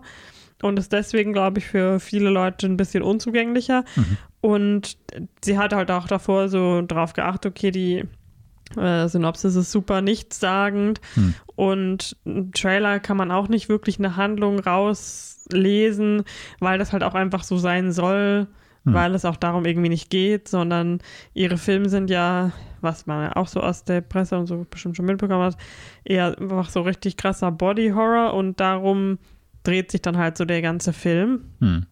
und ist deswegen, glaube ich, für viele Leute ein bisschen unzugänglicher. Mhm. Und sie hat halt auch davor so drauf geachtet, okay, die äh, Synopsis ist super nichtssagend Hm. und im Trailer kann man auch nicht wirklich eine Handlung rauslesen, weil das halt auch einfach so sein soll, Hm. weil es auch darum irgendwie nicht geht, sondern ihre Filme sind ja, was man ja auch so aus der Presse und so bestimmt schon mitbekommen hat, eher einfach so richtig krasser Body Horror und darum dreht sich dann halt so der ganze Film. Hm.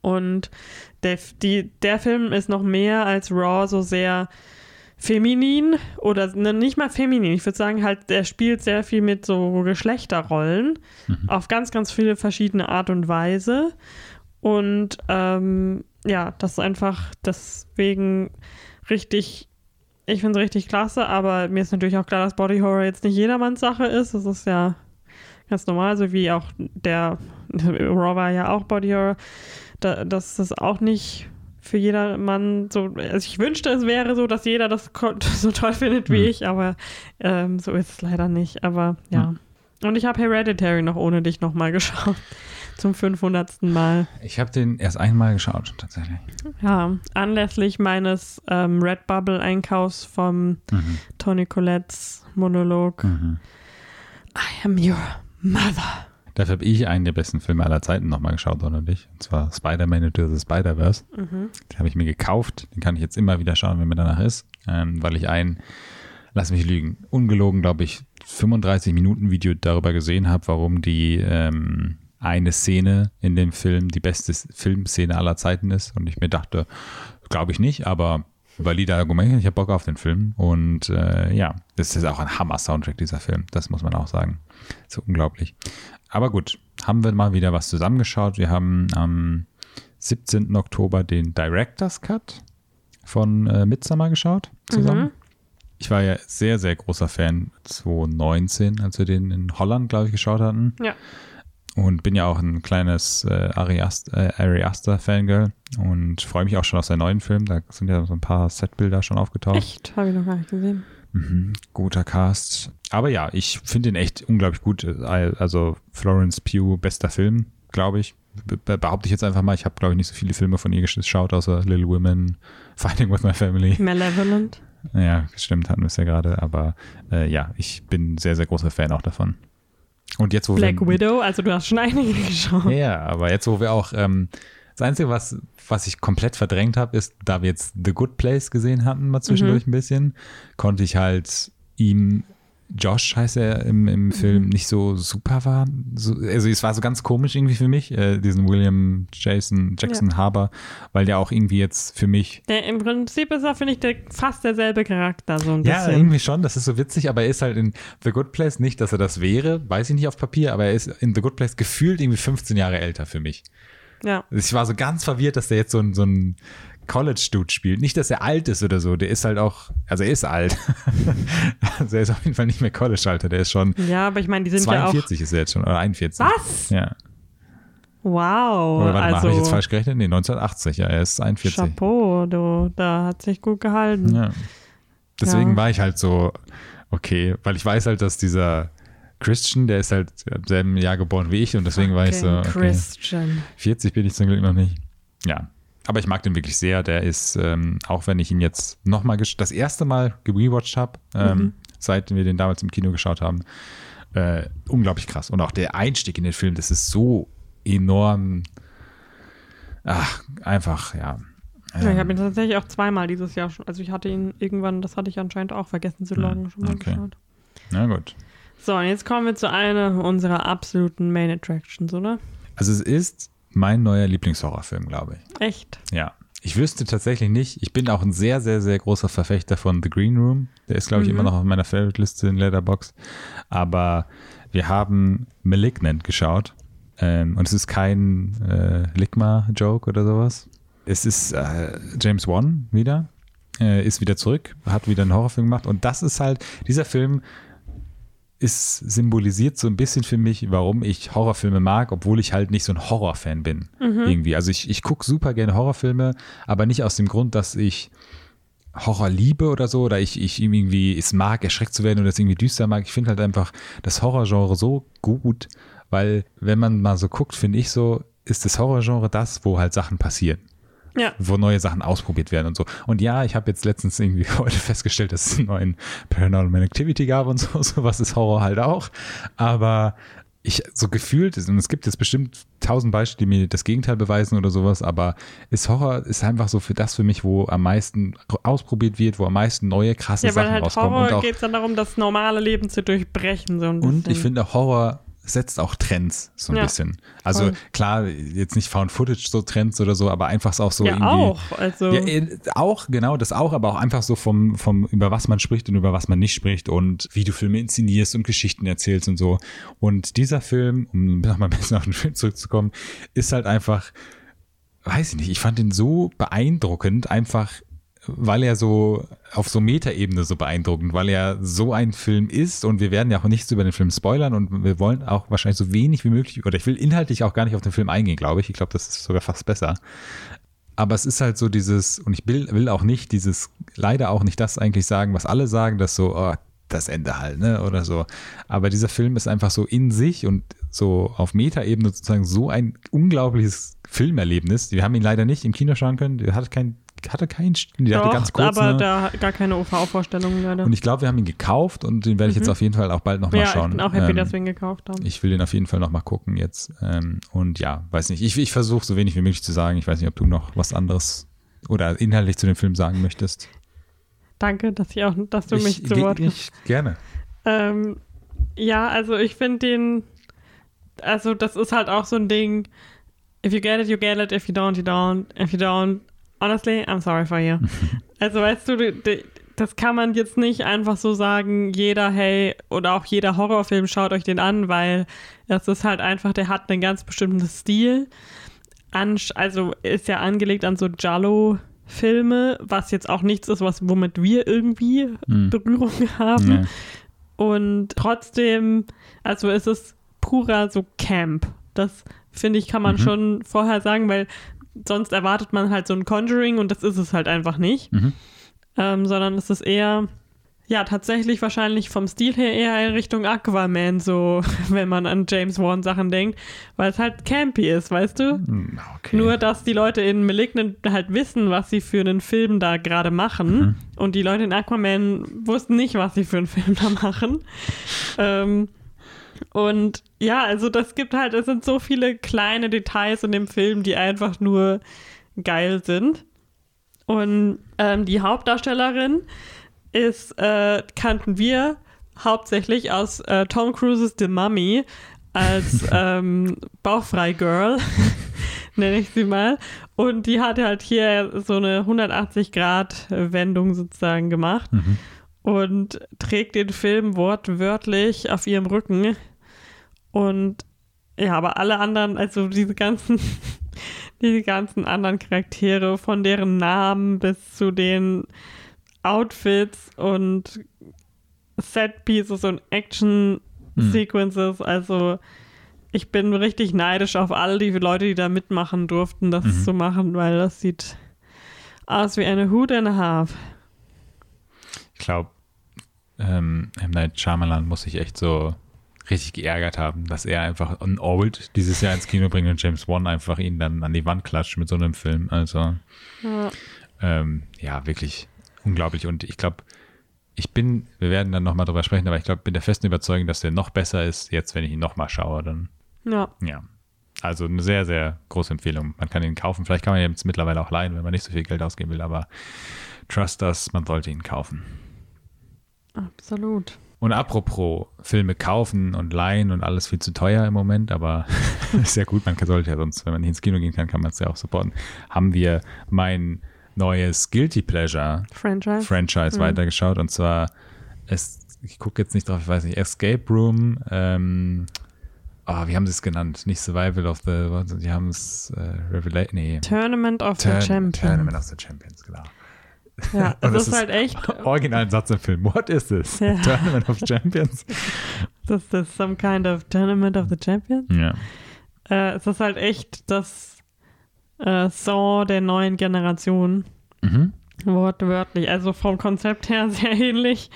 Und der, die, der Film ist noch mehr als Raw so sehr feminin oder ne, nicht mal feminin. Ich würde sagen, halt, der spielt sehr viel mit so Geschlechterrollen Mhm. auf ganz, ganz viele verschiedene Art und Weise. Und ähm, ja, das ist einfach deswegen richtig, ich finde es richtig klasse, aber mir ist natürlich auch klar, dass Body Horror jetzt nicht jedermanns Sache ist. Das ist ja ganz normal, so wie auch der (laughs) Raw war ja auch Body Horror, da, dass das auch nicht für jedermann so, also ich wünschte, es wäre so, dass jeder das (laughs) so toll findet wie Hm. ich, aber ähm, so ist es leider nicht, aber ja. Und ich habe Hereditary noch ohne dich nochmal (laughs) geschaut. Zum 500. Mal. Ich habe den erst einmal geschaut, tatsächlich. Ja, anlässlich meines ähm, Redbubble-Einkaufs vom Mhm. Tony Colettes Monolog Mhm. I am your mother. Dafür habe ich einen der besten Filme aller Zeiten nochmal geschaut, oder nicht? Und zwar Spider-Man Into the Spider-Verse. Mhm. Den habe ich mir gekauft. Den kann ich jetzt immer wieder schauen, wenn mir danach ist. Ähm, weil ich ein, lass mich lügen, ungelogen, glaube ich, 35 Minuten Video darüber gesehen habe, warum die ähm, eine Szene in dem Film die beste Filmszene aller Zeiten ist. Und ich mir dachte, glaube ich nicht, aber valide Argumente. Ich habe Bock auf den Film. Und äh, ja, das ist auch ein Hammer-Soundtrack, dieser Film. Das muss man auch sagen. So unglaublich. Aber gut, haben wir mal wieder was zusammengeschaut. Wir haben am 17. Oktober den Director's Cut von äh, Midsommar geschaut zusammen. Mhm. Ich war ja sehr, sehr großer Fan 2019, als wir den in Holland, glaube ich, geschaut hatten. Ja. Und bin ja auch ein kleines äh, Ari Aster, äh, Aster Fangirl und freue mich auch schon auf seinen neuen Film. Da sind ja so ein paar Setbilder schon aufgetaucht. Echt? Habe ich noch gar nicht gesehen. Mhm, guter Cast. Aber ja, ich finde ihn echt unglaublich gut. Also Florence Pugh, bester Film, glaube ich. Be behaupte ich jetzt einfach mal. Ich habe, glaube ich, nicht so viele Filme von ihr geschaut, außer Little Women, (laughs) Fighting with My Family. Malevolent. Ja, stimmt, hatten wir es ja gerade. Aber äh, ja, ich bin sehr, sehr großer Fan auch davon. Und jetzt, wo Black wir, Widow, also du hast schon einige (laughs) geschaut. Ja, aber jetzt, wo wir auch, ähm, das Einzige, was, was ich komplett verdrängt habe, ist, da wir jetzt The Good Place gesehen hatten, mal zwischendurch ein bisschen, konnte ich halt ihm, Josh heißt er im, im Film, nicht so super war. So, also es war so ganz komisch irgendwie für mich, äh, diesen William Jason Jackson Harbour, weil der auch irgendwie jetzt für mich Der, Im Prinzip ist er, finde ich, der, fast derselbe Charakter, so ein Ja, bisschen. irgendwie schon, das ist so witzig, aber er ist halt in The Good Place nicht, dass er das wäre, weiß ich nicht auf Papier, aber er ist in The Good Place gefühlt irgendwie 15 Jahre älter für mich. Ja. Ich war so ganz verwirrt, dass der jetzt so ein, so ein College-Dude spielt. Nicht, dass er alt ist oder so, der ist halt auch, also er ist alt. (laughs) also er ist auf jeden Fall nicht mehr College-Alter, der ist schon ja, aber ich meine, die sind 42 ist er jetzt schon, oder 41. ja auch. Was? Ja. Wow. Oder warte mal, also, habe ich jetzt falsch gerechnet? Nee, 1980, ja, er ist 41. Chapeau, du, da hat sich gut gehalten. Ja. Deswegen Ja. war ich halt so, okay, weil ich weiß halt, dass dieser Christian, der ist halt im selben Jahr geboren wie ich und deswegen war ich so, okay, Christian. 40 bin ich zum Glück noch nicht. Ja, aber ich mag den wirklich sehr. Der ist, ähm, auch wenn ich ihn jetzt nochmal, das erste Mal gerewatcht habe, ähm, Mhm. seit wir den damals im Kino geschaut haben, äh, unglaublich krass. Und auch der Einstieg in den Film, das ist so enorm, ach, einfach, ja. Ja, ich Ähm, habe ihn tatsächlich auch zweimal dieses Jahr schon. Also ich hatte ihn irgendwann, das hatte ich anscheinend auch vergessen zu loggen, schon mal okay. geschaut. na gut. So, und jetzt kommen wir zu einer unserer absoluten Main Attractions, oder? Also es ist mein neuer Lieblingshorrorfilm, glaube ich. Echt? Ja. Ich wüsste tatsächlich nicht. Ich bin auch ein sehr, sehr, sehr großer Verfechter von The Green Room. Der ist, glaube ich, Mhm. immer noch auf meiner Favorite-Liste in Letterbox. Aber wir haben Malignant geschaut. Ähm, und es ist kein äh, Ligma-Joke oder sowas. Es ist äh, James Wan wieder. Äh, ist wieder zurück, hat wieder einen Horrorfilm gemacht. Und das ist halt, dieser Film ist symbolisiert so ein bisschen für mich, warum ich Horrorfilme mag, obwohl ich halt nicht so ein Horrorfan bin. Irgendwie. Also ich, ich gucke super gerne Horrorfilme, aber nicht aus dem Grund, dass ich Horror liebe oder so, oder ich, ich irgendwie es mag, erschreckt zu werden oder es irgendwie düster mag. Ich finde halt einfach das Horrorgenre so gut, weil wenn man mal so guckt, finde ich so, ist das Horrorgenre das, wo halt Sachen passieren Ja. wo neue Sachen ausprobiert werden und so. Und ja, ich habe jetzt letztens irgendwie (laughs) heute festgestellt, dass es einen neuen Paranormal Activity gab und so, (laughs) sowas ist Horror halt auch. Aber ich so gefühlt, und es gibt jetzt bestimmt tausend Beispiele, die mir das Gegenteil beweisen oder sowas, aber ist Horror ist einfach so für das für mich, wo am meisten ausprobiert wird, wo am meisten neue krasse Ja, weil Sachen halt rauskommen. Horror und geht es dann darum, das normale Leben zu durchbrechen. So ein und bisschen. ich finde, Horror setzt auch Trends so ein Ja, bisschen. Also voll. klar, jetzt nicht Found Footage so Trends oder so, aber einfach auch so ja irgendwie. auch. Also, Ja, auch, genau, das auch, aber auch einfach so vom, vom, über was man spricht und über was man nicht spricht und wie du Filme inszenierst und Geschichten erzählst und so. Und dieser Film, um nochmal (laughs) ein bisschen auf den Film zurückzukommen, ist halt einfach, weiß ich nicht, ich fand ihn so beeindruckend, einfach, weil er so auf so Metaebene so beeindruckend, weil er so ein Film ist und wir werden ja auch nichts über den Film spoilern und wir wollen auch wahrscheinlich so wenig wie möglich, oder ich will inhaltlich auch gar nicht auf den Film eingehen, glaube ich. Ich glaube, das ist sogar fast besser. Aber es ist halt so dieses, und ich will, will auch nicht dieses, leider auch nicht das eigentlich sagen, was alle sagen, dass so, oh, das Ende halt, ne, oder so. Aber dieser Film ist einfach so in sich und so auf Metaebene sozusagen so ein unglaubliches Filmerlebnis. Wir haben ihn leider nicht im Kino schauen können. Der hatte kein, hatte keinen, der hatte doch, ganz kurz. aber ne? da gar keine OV-Vorstellungen leider. Und ich glaube, wir haben ihn gekauft und den werde ich jetzt auf jeden Fall auch bald nochmal Mhm. ja, schauen. ich bin auch happy, Ähm, dass wir ihn gekauft haben. ich will den auf jeden Fall nochmal gucken jetzt. Ähm, und ja, weiß nicht. Ich, ich versuche so wenig wie möglich zu sagen. Ich weiß nicht, ob du noch was anderes oder inhaltlich zu dem Film sagen möchtest. Danke, dass, ich auch, dass du ich, mich zu Wort ich, Gerne. Ähm, ja, also ich finde den, also das ist halt auch so ein Ding, if you get it, you get it, if you don't, you don't, if you don't, honestly, I'm sorry for you. (laughs) also weißt du, du- du- das kann man jetzt nicht einfach so sagen, jeder, hey, oder auch jeder Horrorfilm, schaut euch den an, weil das ist halt einfach, der hat einen ganz bestimmten Stil. Ansch also ist ja angelegt an so Giallo-Filme, was jetzt auch nichts ist, was, womit wir irgendwie Hm. Berührung (laughs) haben. Ja. Und trotzdem, also es ist purer so Camp. Das finde ich, kann man Mhm. schon vorher sagen, weil sonst erwartet man halt so ein Conjuring und das ist es halt einfach nicht. Mhm. Ähm, sondern es ist eher, ja, tatsächlich wahrscheinlich vom Stil her eher in Richtung Aquaman, so, (laughs) wenn man an James Wan Sachen denkt, weil es halt campy ist, weißt du? Hm, Okay. Nur, dass die Leute in Malignant halt wissen, was sie für einen Film da gerade machen. Mhm. Und die Leute in Aquaman wussten nicht, was sie für einen Film da machen. ähm, und ja, also das gibt halt, es sind so viele kleine Details in dem Film, die einfach nur geil sind. Und ähm, die Hauptdarstellerin ist, äh, kannten wir hauptsächlich aus äh, Tom Cruises The Mummy als (laughs) ähm, Bauchfrei-Girl, (laughs) nenne ich sie mal. Und die hat halt hier so eine 180-Grad-Wendung sozusagen gemacht Mhm. und trägt den Film wortwörtlich auf ihrem Rücken. Und ja, aber alle anderen, also diese ganzen, (laughs) diese ganzen anderen Charaktere, von deren Namen bis zu den Outfits und Set Pieces und Action Sequences, also ich bin richtig neidisch auf all die Leute, die da mitmachen durften, das Mhm. zu machen, weil das sieht aus wie eine Hood and a Half. Ich glaube, ähm, M. Night Shyamalan muss sich echt so richtig geärgert haben, dass er einfach ein Old dieses Jahr ins Kino bringt und James Wan einfach ihn dann an die Wand klatscht mit so einem Film. Also Ja. ähm, ja, wirklich unglaublich. Und ich glaube, ich bin, wir werden dann nochmal drüber sprechen, aber ich glaube, bin der festen Überzeugung, dass der noch besser ist, jetzt, wenn ich ihn nochmal schaue, dann ja. ja. Also eine sehr, sehr große Empfehlung. Man kann ihn kaufen. Vielleicht kann man ihn jetzt mittlerweile auch leihen, wenn man nicht so viel Geld ausgeben will, aber trust us, man sollte ihn kaufen. Absolut. Und apropos Filme kaufen und leihen und alles viel zu teuer im Moment, aber (laughs) ist ja gut, man kann, sollte ja sonst, wenn man nicht ins Kino gehen kann, kann man es ja auch supporten. Haben wir mein neues Guilty Pleasure Franchise. Franchise Mhm. weitergeschaut und zwar, es, ich gucke jetzt nicht drauf, ich weiß nicht, Escape Room, ähm, oh, wie haben sie es genannt? Nicht Survival of the, die haben es äh, Revelation, nee. Tournament of Turn- the Champions. Tournament of the Champions, genau. Ja, das es ist halt echt, (laughs) Originalen Satz im Film. What is this? Ja. (laughs) Tournament of Champions? das ist some kind of Tournament of the Champions. Ja. Äh, es ist halt echt das äh, Saw der neuen Generation. Mhm. Wortwörtlich. Also vom Konzept her (laughs) sehr ähnlich.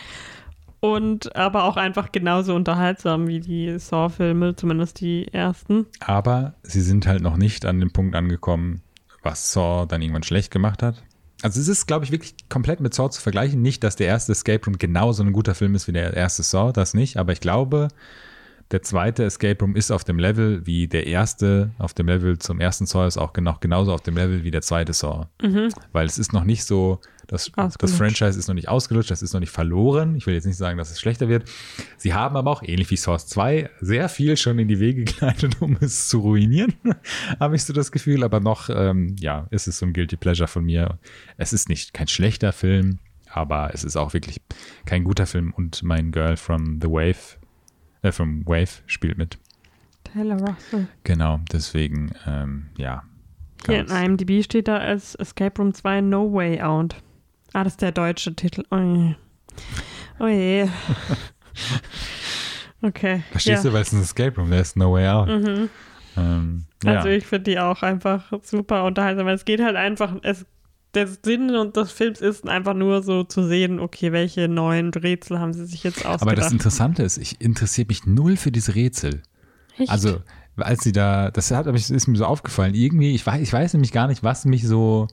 Und aber auch einfach genauso unterhaltsam wie die Saw-Filme, zumindest die ersten. Aber sie sind halt noch nicht an dem Punkt angekommen, was Saw dann irgendwann schlecht gemacht hat. Also es ist, glaube ich, wirklich komplett mit Saw zu vergleichen. Nicht, dass der erste Escape Room genauso ein guter Film ist wie der erste Saw, das nicht. Aber ich glaube, der zweite Escape Room ist auf dem Level wie der erste, auf dem Level zum ersten Saw ist auch genau, genauso auf dem Level wie der zweite Saw. Weil es ist noch nicht so, das, das Ausgelutscht. Franchise ist noch nicht ausgelutscht, das ist noch nicht verloren. Ich will jetzt nicht sagen, dass es schlechter wird. Sie haben aber auch, ähnlich wie Source 2, sehr viel schon in die Wege (laughs) geleitet, um es zu ruinieren, (laughs) habe ich so das Gefühl. Aber noch, ähm, ja, ist es so ein Guilty Pleasure von mir. Es ist nicht kein schlechter Film, aber es ist auch wirklich kein guter Film. Und mein Girl from The Wave, äh, from Wave spielt mit. Taylor Russell. Genau, deswegen, ähm, ja. Hier in IMDb steht da als Escape Room 2 No Way Out. Ah, das ist der deutsche Titel. Oh je. Oh je. (laughs) Okay. Verstehst ja. du, weil es ein Escape Room, there's no way out. Mhm. Ähm, ja. Also ich finde die auch einfach super unterhaltsam, weil es geht halt einfach, es, der Sinn und des Films ist einfach nur so zu sehen, okay, welche neuen Rätsel haben sie sich jetzt ausgedacht. Aber das Interessante ist, ich interessiere mich null für diese Rätsel. Echt? Also, als sie da, das hat, ist mir so aufgefallen. Irgendwie, ich weiß, ich weiß nämlich gar nicht, was mich so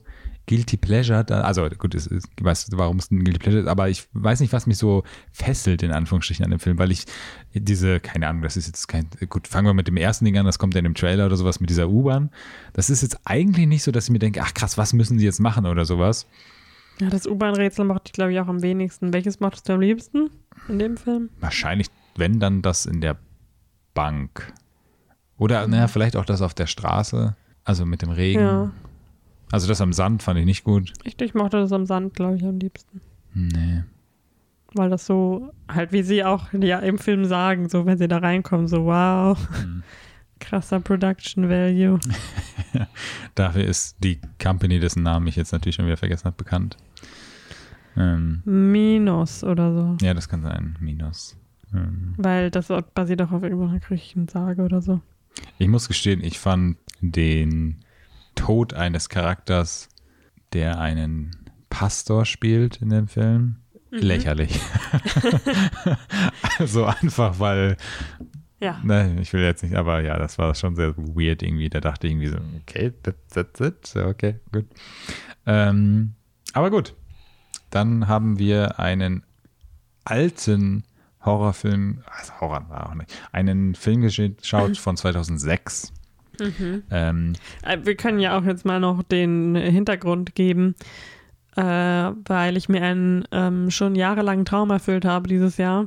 Guilty Pleasure, da, also gut, es ist, ich weiß, warum es ein Guilty Pleasure ist, aber ich weiß nicht, was mich so fesselt, in Anführungsstrichen, an dem Film, weil ich diese, keine Ahnung, das ist jetzt kein, gut, fangen wir mit dem ersten Ding an, das kommt ja in dem Trailer oder sowas mit dieser U-Bahn. Das ist jetzt eigentlich nicht so, dass ich mir denke, ach krass, was müssen sie jetzt machen oder sowas. ja, das U-Bahn-Rätsel mochte ich, glaube ich, auch am wenigsten. Welches mochtest du am liebsten in dem Film? Wahrscheinlich, wenn dann das in der Bank. Oder, naja, vielleicht auch das auf der Straße, also mit dem Regen. Ja. Also das am Sand fand ich nicht gut. Ich, ich mochte das am Sand, glaube ich, am liebsten. Nee. Weil das so, halt wie sie auch ja, im Film sagen, so wenn sie da reinkommen, so wow, Mhm. (laughs) krasser Production Value. (laughs) Dafür ist die Company, dessen Namen ich jetzt natürlich schon wieder vergessen habe, bekannt. Ähm, Minus oder so. ja, das kann sein. Minus. Ähm, Weil das basiert auch auf irgendeiner griechischen Sage oder so. ich muss gestehen, ich fand den Tod eines Charakters, der einen Pastor spielt in dem Film, lächerlich. (laughs) also einfach, weil Ja. Ne, ich will jetzt nicht, aber ja, das war schon sehr weird irgendwie. Da dachte ich irgendwie so, okay, that, that's it. Okay, gut. Ähm, aber gut. Dann haben wir einen alten Horrorfilm, also Horror war auch nicht, einen Film geschaut von (laughs) 2006. Ähm, Äh, Wir können ja auch jetzt mal noch den Hintergrund geben, äh, weil ich mir einen ähm, schon jahrelangen Traum erfüllt habe dieses Jahr.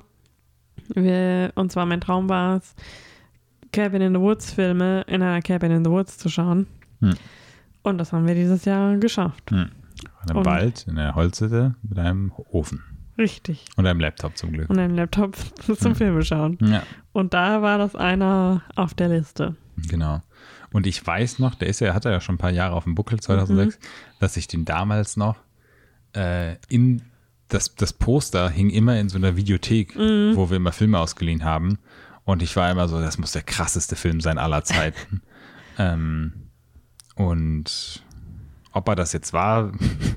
Wir, und zwar mein Traum war es, Cabin in the Woods Filme in einer Cabin in the Woods zu schauen. Hm. Und das haben wir dieses Jahr geschafft. in einem Und- Wald, in einer Holzhütte mit einem Ofen Richtig. und einem Laptop zum Glück. Und einen Laptop (laughs) zum. Filme schauen. Ja, Und da war das einer auf der Liste. Genau. Und ich weiß noch, der ist ja, hat er ja schon ein paar Jahre auf dem Buckel 2006, dass ich den damals noch äh, in das, das Poster hing immer in so einer Videothek, wo wir immer Filme ausgeliehen haben. Und ich war immer so, das muss der krasseste Film sein aller Zeiten. (laughs) ähm, und ob er das jetzt war,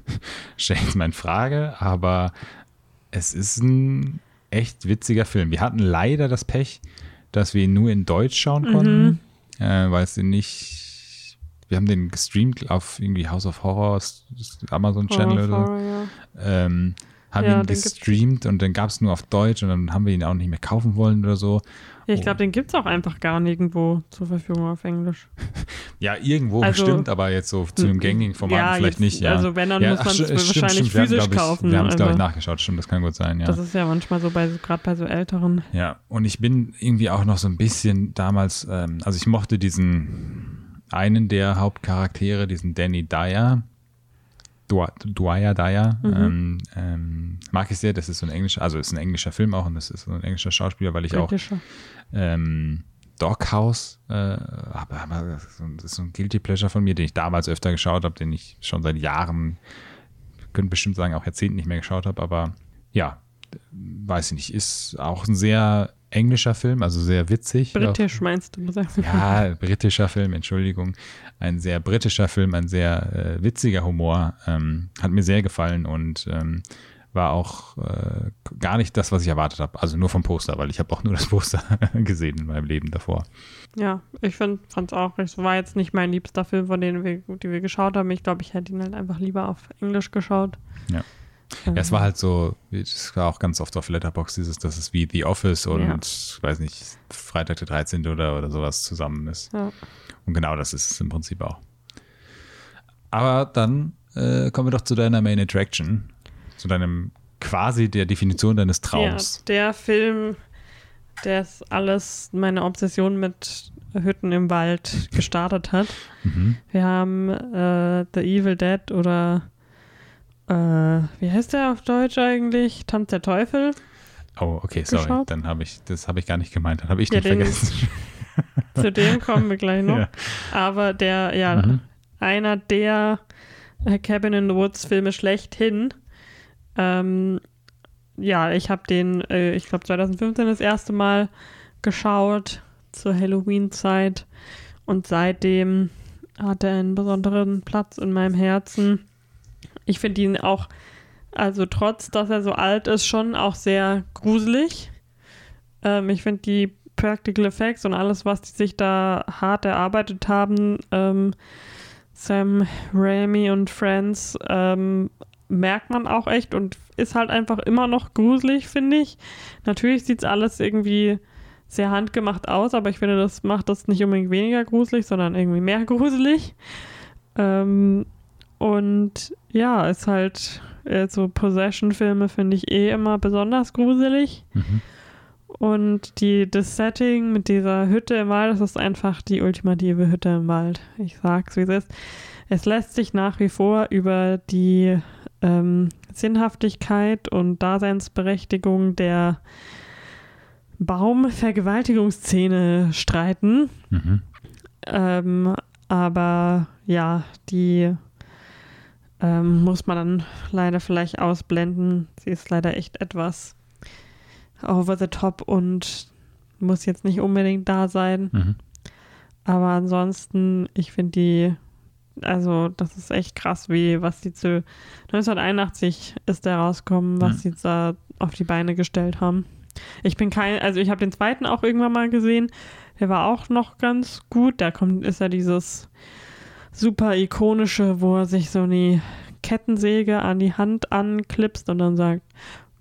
(laughs) stelle ich mal in Frage, aber es ist ein echt witziger Film. Wir hatten leider das Pech, dass wir ihn nur in Deutsch schauen Mhm. konnten, äh, weil es den nicht. Wir haben den gestreamt auf irgendwie House of Horror, Amazon Channel oder so. Horror, ja. Ähm, haben Ja, ihn gestreamt und dann gab es nur auf Deutsch und dann haben wir ihn auch nicht mehr kaufen wollen oder so. Ja, ich Oh. glaube, den gibt es auch einfach gar nirgendwo zur Verfügung auf Englisch. (laughs) Ja, irgendwo Also- bestimmt, aber jetzt so zu einem gängigen Format Ja, vielleicht jetzt- nicht. Ja. also wenn, dann ja, muss man es wahrscheinlich stimmt. Wir haben, physisch glaub ich, kaufen, Wir haben es, glaube ich, nachgeschaut, stimmt, das kann gut sein, ja. Das ist ja manchmal so bei, gerade bei so älteren. Ja, und ich bin irgendwie auch noch so ein bisschen damals, ähm, also ich mochte diesen einen der Hauptcharaktere, diesen Danny Dyer. Dwyer Dyer, Mhm. ähm, ähm, mag ich sehr, das ist so ein englischer, also ist ein englischer Film auch und das ist so ein englischer Schauspieler, weil ich auch Britischer. ähm, Doghouse, äh, aber, das ist so ein Guilty Pleasure von mir, den ich damals öfter geschaut habe, den ich schon seit Jahren, könnte bestimmt sagen, auch Jahrzehnten nicht mehr geschaut habe, aber ja, weiß ich nicht, ist auch ein sehr englischer Film, also sehr witzig. Britisch meinst du? Sagst du? Ja, britischer Film, Entschuldigung. Ein sehr britischer Film, ein sehr äh, witziger Humor. Ähm, hat mir sehr gefallen und ähm, war auch äh, gar nicht das, was ich erwartet habe. Also nur vom Poster, weil ich habe auch nur das Poster (laughs) gesehen in meinem Leben davor. Ja, ich fand es auch. Es war jetzt nicht mein liebster Film, von denen wir, die wir geschaut haben. Ich glaube, ich hätte ihn halt einfach lieber auf Englisch geschaut. Ja. Ja, es war halt so, es war auch ganz oft auf Letterbox dieses, dass es wie The Office und, Ja. ich weiß nicht, Freitag der 13. oder, oder sowas zusammen ist. Ja. Und genau das ist es im Prinzip auch. Aber dann äh, kommen wir doch zu deiner Main Attraction. Zu deinem quasi der Definition deines Traums. Ja, der Film, der alles meine Obsession mit Hütten im Wald (laughs) gestartet hat. Mhm. Wir haben äh, The Evil Dead oder äh, wie heißt der auf Deutsch eigentlich? Tanz der Teufel. Oh, okay, sorry. Geschaut? Dann habe ich, das habe ich gar nicht gemeint. Dann habe ich Ja, den den- vergessen. (laughs) Zu dem kommen wir gleich noch. Ja. Aber der, ja, Mhm. einer der äh, Cabin in the Woods Filme schlechthin. Ähm, ja, ich habe den, äh, ich glaube 2015 das erste Mal geschaut zur Halloween-Zeit und seitdem hat er einen besonderen Platz in meinem Herzen. Ich finde ihn auch, also trotz, dass er so alt ist, schon auch sehr gruselig. Ähm, ich finde die Practical Effects und alles, was die sich da hart erarbeitet haben, ähm, Sam Raimi und Friends, ähm, merkt man auch echt und ist halt einfach immer noch gruselig, finde ich. Natürlich sieht es alles irgendwie sehr handgemacht aus, aber ich finde, das macht das nicht unbedingt weniger gruselig, sondern irgendwie mehr (laughs) gruselig. Ähm, und ja, ist halt äh, so Possession-Filme finde ich eh immer besonders gruselig. Mhm. Und die, das Setting mit dieser Hütte im Wald, das ist einfach die ultimative Hütte im Wald. Ich sag's, wie es ist. Es lässt sich nach wie vor über die ähm, Sinnhaftigkeit und Daseinsberechtigung der Baumvergewaltigungsszene streiten. Mhm. Ähm, aber ja, die ähm, muss man dann leider vielleicht ausblenden. Sie ist leider echt etwas over the top und muss jetzt nicht unbedingt da sein. Mhm. Aber ansonsten, ich finde die, also das ist echt krass, wie was die zu 1981 ist der rausgekommen, was sie da auf die Beine gestellt haben. Ich bin kein, also ich habe den zweiten auch irgendwann mal gesehen. Der war auch noch ganz gut. Da kommt, ist ja dieses super ikonische, wo er sich so eine Kettensäge an die Hand anklipst und dann sagt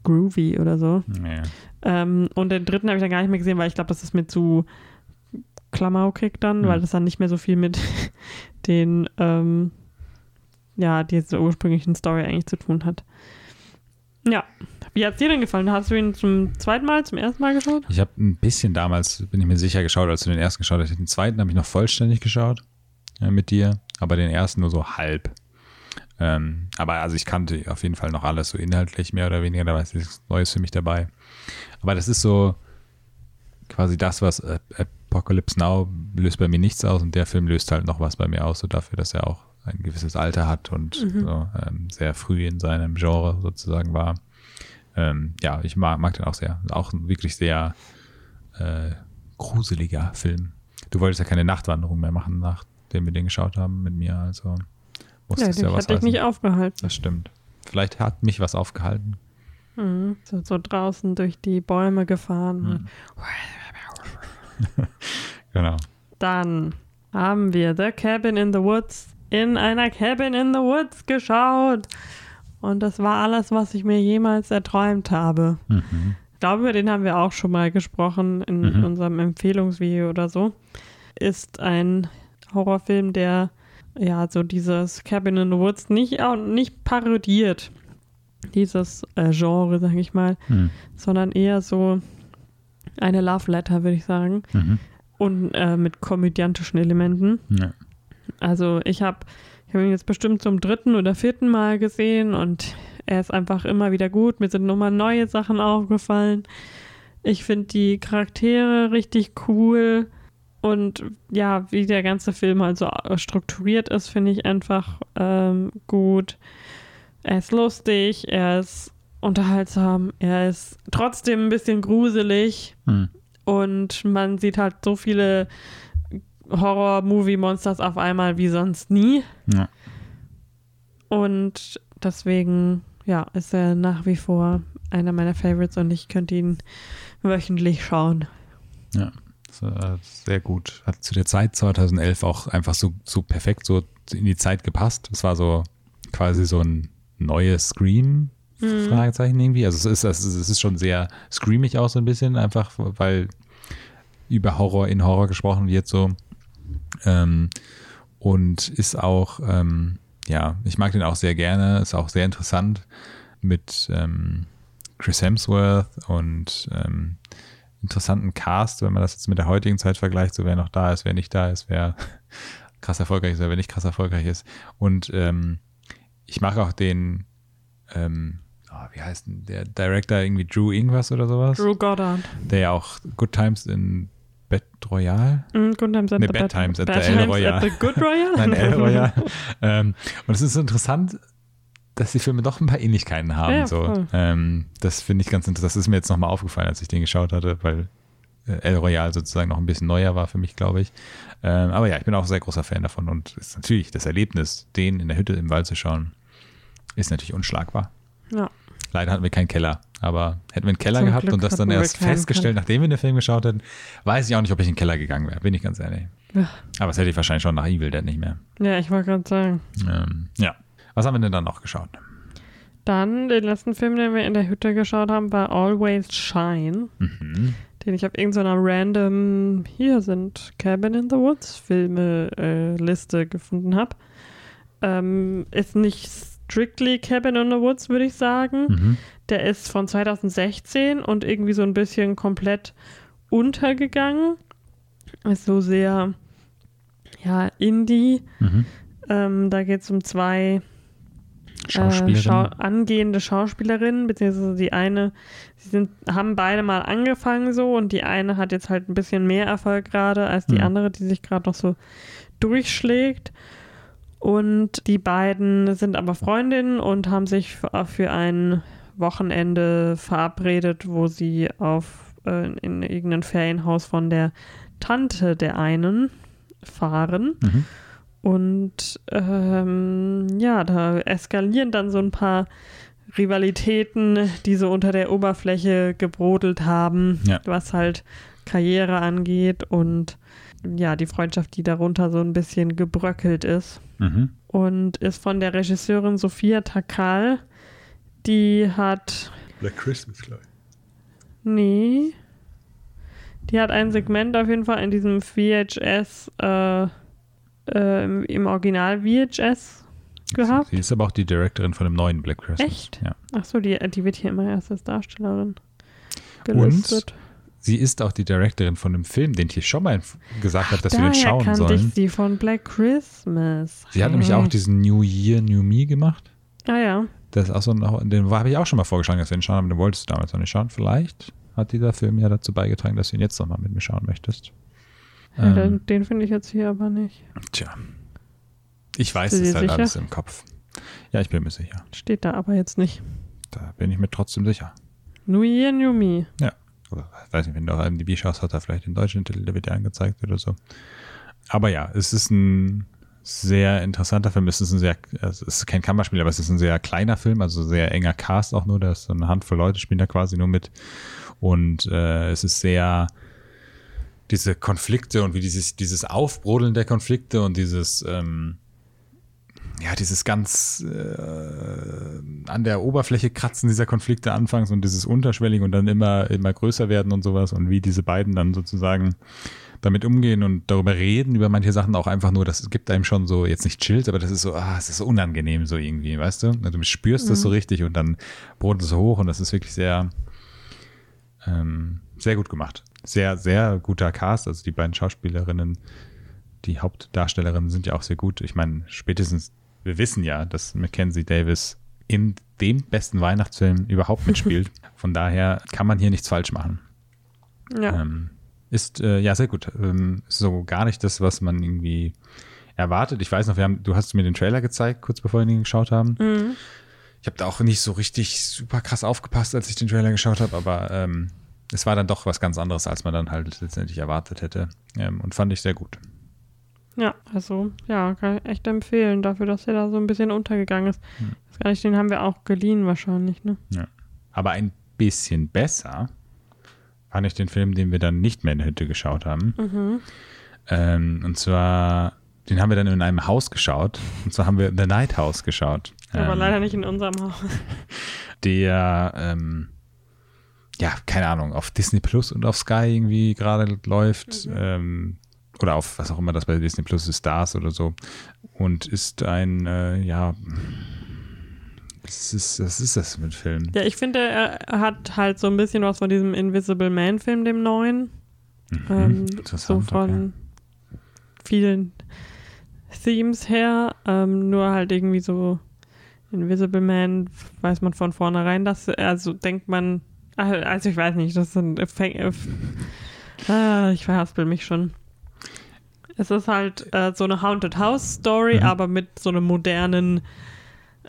groovy oder so. Ja. Ähm, und den dritten habe ich dann gar nicht mehr gesehen, weil ich glaube, das ist mir zu klamaukig dann, Mhm. weil das dann nicht mehr so viel mit (laughs) den, ähm, ja, dieser ursprünglichen Story eigentlich zu tun hat. Ja. Wie hat es dir denn gefallen? Hast du ihn zum zweiten Mal, zum ersten Mal geschaut? Ich habe ein bisschen damals, bin ich mir sicher, geschaut, als du den ersten geschaut hast. Den zweiten habe ich noch vollständig geschaut äh, mit dir, aber den ersten nur so halb. Ähm, aber also ich kannte auf jeden Fall noch alles so inhaltlich mehr oder weniger, da war nichts Neues für mich dabei. Aber das ist so quasi das, was äh, Apocalypse Now löst bei mir nichts aus und der Film löst halt noch was bei mir aus, so dafür, dass er auch ein gewisses Alter hat und Mhm. so, ähm, sehr früh in seinem Genre sozusagen war. Ähm, ja, ich mag, mag den auch sehr. Auch ein wirklich sehr äh, gruseliger Film. Du wolltest ja keine Nachtwanderung mehr machen, nachdem wir den geschaut haben mit mir, also muss Ja, das den ja was hatte ich nicht aufgehalten. Das stimmt. Vielleicht hat mich was aufgehalten. Mhm. So, so draußen durch die Bäume gefahren. Hm. (laughs) genau. Dann haben wir The Cabin in the Woods in einer Cabin in the Woods geschaut. Und das war alles, was ich mir jemals erträumt habe. Mhm. Ich glaube, über den haben wir auch schon mal gesprochen in Mhm. unserem Empfehlungsvideo oder so. Ist ein Horrorfilm, der ja so dieses Cabin in the Woods nicht, auch nicht parodiert. Dieses äh, Genre, sag ich mal, Mhm. sondern eher so eine Love Letter, würde ich sagen. Mhm. Und äh, mit komödiantischen Elementen. Ja. Also ich habe ich hab ihn jetzt bestimmt zum dritten oder vierten Mal gesehen und er ist einfach immer wieder gut. Mir sind nochmal neue Sachen aufgefallen. Ich finde die Charaktere richtig cool und ja, wie der ganze Film halt so strukturiert ist, finde ich einfach ähm, gut. Er ist lustig, er ist unterhaltsam, er ist trotzdem ein bisschen gruselig. Mhm. Und man sieht halt so viele Horror-Movie-Monsters auf einmal wie sonst nie. Ja. Und deswegen, ja, ist er nach wie vor einer meiner Favorites und ich könnte ihn wöchentlich schauen. Ja, sehr gut. Hat zu der Zeit 2011 auch einfach so, so perfekt so in die Zeit gepasst. Es war so quasi so ein neues Scream, Fragezeichen irgendwie. Also es ist, es ist, es ist schon sehr screamig auch so ein bisschen, einfach weil über Horror in Horror gesprochen wird so. Ähm, und ist auch, ähm, ja, ich mag den auch sehr gerne, ist auch sehr interessant mit ähm, Chris Hemsworth und ähm, interessanten Cast, wenn man das jetzt mit der heutigen Zeit vergleicht, so wer noch da ist, wer nicht da ist, wer (laughs) krass erfolgreich ist, wer nicht krass erfolgreich ist. Und ähm, ich mag auch den, ähm, oh, wie heißt denn der Director irgendwie Drew irgendwas oder sowas, Drew Goddard. der ja auch Good Times in Bed Royale Mm, Good Times at Nee, the Bad Bad- Times at Bad the El Royale. at the Good Royale? (laughs) Nein, El (laughs) Royale. ähm, und es ist interessant, dass die Filme doch ein paar Ähnlichkeiten haben. Ja, so. Ähm, das finde ich ganz interessant. Das ist mir jetzt nochmal aufgefallen, als ich den geschaut hatte, weil äh, El Royale sozusagen noch ein bisschen neuer war für mich, glaube ich. Ähm, aber ja, ich bin auch ein sehr großer Fan davon und ist natürlich das Erlebnis, den in der Hütte im Wald zu schauen, ist natürlich unschlagbar. Ja. Leider hatten wir keinen Keller, aber hätten wir einen Keller Zum gehabt Glück und das dann erst festgestellt, nachdem wir den Film geschaut hätten, weiß ich auch nicht, ob ich in den Keller gegangen wäre, bin ich ganz ehrlich. Ja. Aber das hätte ich wahrscheinlich schon nach Evil Dead nicht mehr. Ja, ich wollte gerade sagen. Ähm, ja. Was haben wir denn dann noch geschaut? Dann den letzten Film, den wir in der Hütte geschaut haben, war Always Shine, Mhm. den ich auf irgendeiner random, hier sind Cabin in the Woods Filme äh, Liste gefunden habe. Ähm, ist nicht strictly Cabin in the Woods, würde ich sagen. Mhm. Der ist von 2016 und irgendwie so ein bisschen komplett untergegangen. Ist so sehr, ja, Indie. Mhm. Ähm, da geht es um zwei äh, Schauspielerin. Schau angehende Schauspielerinnen, beziehungsweise die eine, sie sind, haben beide mal angefangen so und die eine hat jetzt halt ein bisschen mehr Erfolg gerade als die Mhm. andere, die sich gerade noch so durchschlägt. Und die beiden sind aber Freundinnen und haben sich für, für ein Wochenende verabredet, wo sie auf äh, in irgendein Ferienhaus von der Tante der einen fahren. Mhm. Und ähm, ja, da eskalieren dann so ein paar Rivalitäten, die so unter der Oberfläche gebrodelt haben, Ja. was halt Karriere angeht und ja, die Freundschaft, die darunter so ein bisschen gebröckelt ist. Mhm. Und ist von der Regisseurin Sophia Takal. Die hat, Black Christmas, glaube nee, die hat ein Segment auf jeden Fall in diesem VHS, äh, äh, im, Original VHS gehabt. Sie ist aber auch die Directorin von dem neuen Black Christmas. Echt? Ja. Ach so, die, die wird hier immer erst als Darstellerin gelistet. Sie ist auch die Directorin von dem Film, den ich hier schon mal gesagt habe, dass wir Daher den schauen kannte sollen. ich sie von Black Christmas. Sie hat nämlich auch diesen New Year, New Me gemacht. Ah ja. Das ist auch so ein, den habe ich auch schon mal vorgeschlagen, dass wir ihn schauen, aber den wolltest du damals noch nicht schauen. Vielleicht hat dieser Film ja dazu beigetragen, dass du ihn jetzt nochmal mit mir schauen möchtest. Ja Ähm, den finde ich jetzt hier aber nicht. Tja. Ich weiß es halt sicher? alles im Kopf. Ja, ich bin mir sicher. Steht da aber jetzt nicht. Da bin ich mir trotzdem sicher. Year, New Me. Oder ich weiß nicht, wenn du auf IMDb schaust, hat er vielleicht den deutschen Titel, der wird dir angezeigt oder so. Aber ja, es ist ein sehr interessanter Film. Es ist ein sehr, also es ist kein Kammerspiel, aber es ist ein sehr kleiner Film, also sehr enger Cast auch nur. Da ist so eine Handvoll Leute spielen da quasi nur mit. Und äh, es ist sehr, diese Konflikte und wie dieses, dieses Aufbrodeln der Konflikte und dieses, ähm, ja, dieses ganz äh, an der Oberfläche kratzen dieser Konflikte anfangs und dieses Unterschwellig und dann immer, immer größer werden und sowas und wie diese beiden dann sozusagen damit umgehen und darüber reden, über manche Sachen auch einfach nur, das gibt einem schon so, jetzt nicht chillt, aber das ist so, ah, es ist so unangenehm so irgendwie, weißt du? Also du spürst mhm. das so richtig und dann brodelt es hoch und das ist wirklich sehr, ähm, sehr gut gemacht. Sehr, sehr guter Cast, also die beiden Schauspielerinnen, die Hauptdarstellerinnen sind ja auch sehr gut. Ich meine, spätestens, wir wissen ja, dass Mackenzie Davis in dem besten Weihnachtsfilm überhaupt mitspielt. (laughs) Von daher kann man hier nichts falsch machen. Ja. Ähm, ist äh, ja sehr gut. Ähm, so gar nicht das, was man irgendwie erwartet. Ich weiß noch, wir haben, du hast mir den Trailer gezeigt, kurz bevor wir ihn geschaut haben. Mhm. Ich habe da auch nicht so richtig super krass aufgepasst, als ich den Trailer geschaut habe, aber ähm, es war dann doch was ganz anderes, als man dann halt letztendlich erwartet hätte. Ähm, und fand ich sehr gut. Ja, also ja, kann ich echt empfehlen, dafür, dass er da so ein bisschen untergegangen ist. Hm. Das gar nicht, den haben wir auch geliehen wahrscheinlich, ne? Ja. Aber ein bisschen besser fand ich den Film, den wir dann nicht mehr in der Hütte geschaut haben. Mhm. Ähm, und zwar, den haben wir dann in einem Haus geschaut. Und zwar haben wir The Night House geschaut. Aber ähm, leider nicht in unserem Haus. (laughs) Der, ähm, ja, keine Ahnung, auf Disney Plus und auf Sky irgendwie gerade läuft. Mhm. Ähm, oder auf was auch immer das bei Disney Plus ist, Stars oder so. Und ist ein, äh, ja, was ist, was ist das mit Film? Ja, ich finde, er hat halt so ein bisschen was von diesem Invisible Man-Film, dem neuen. Mhm, ähm, so von okay. vielen Themes her. Ähm, nur halt irgendwie so Invisible Man weiß man von vornherein, dass, also denkt man, also ich weiß nicht, das sind ah, ich verhaspel mich schon. Es ist halt äh, so eine Haunted House Story, mhm. aber mit so einem modernen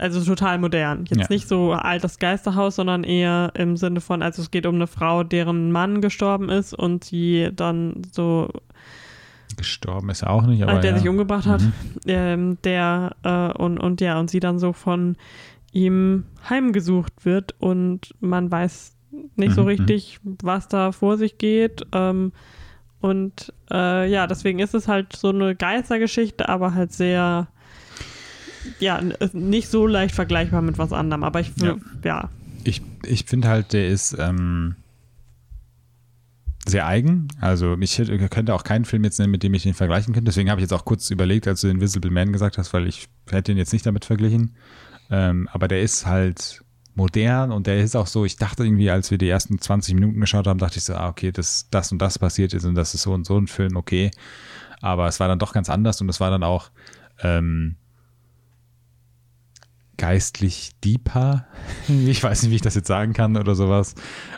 also total modern. Jetzt ja. nicht so altes Geisterhaus, sondern eher im Sinne von, also es geht um eine Frau, deren Mann gestorben ist und sie dann so gestorben ist auch nicht, aber der ja. sich umgebracht hat, mhm. ähm, der äh, und und ja und sie dann so von ihm heimgesucht wird und man weiß nicht mhm. so richtig, was da vor sich geht. Ähm, und äh, ja, deswegen ist es halt so eine Geistergeschichte, aber halt sehr ja, nicht so leicht vergleichbar mit was anderem, aber ich, ja. ja. Ich, ich finde halt, der ist ähm, sehr eigen. Also ich hätte, könnte auch keinen Film jetzt nennen, mit dem ich ihn vergleichen könnte. Deswegen habe ich jetzt auch kurz überlegt, als du Invisible Man gesagt hast, weil ich hätte ihn jetzt nicht damit verglichen. Ähm, aber der ist halt modern und der ist auch so, ich dachte irgendwie, als wir die ersten 20 Minuten geschaut haben, dachte ich so, ah, okay, das, das und das passiert ist und das ist so und so ein Film, okay. Aber es war dann doch ganz anders und es war dann auch ähm, geistlich deeper. (laughs) ich weiß nicht, wie ich das jetzt sagen kann oder sowas.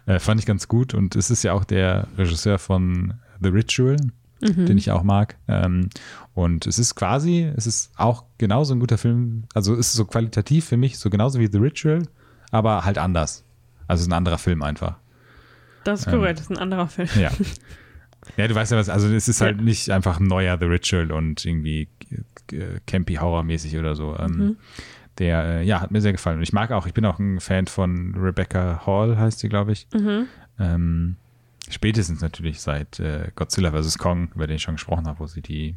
Äh, fand ich ganz gut. Und es ist ja auch der Regisseur von The Ritual, mhm. den ich auch mag. Ähm, und es ist quasi, es ist auch genauso ein guter Film. Also es ist so qualitativ für mich, so genauso wie The Ritual, aber halt anders. Also es ist ein anderer Film einfach. Das ist korrekt, ähm, ist ein anderer Film. Ja. Ja, du weißt ja was, also es ist halt ja. nicht einfach ein neuer The Ritual und irgendwie äh, campy Horror mäßig oder so. Ähm, mhm. Der, äh, ja, hat mir sehr gefallen. Und ich mag auch, ich bin auch ein Fan von Rebecca Hall, heißt sie, glaube ich. Mhm. Ähm, spätestens natürlich seit äh, Godzilla vs. Kong, über den ich schon gesprochen habe, wo sie die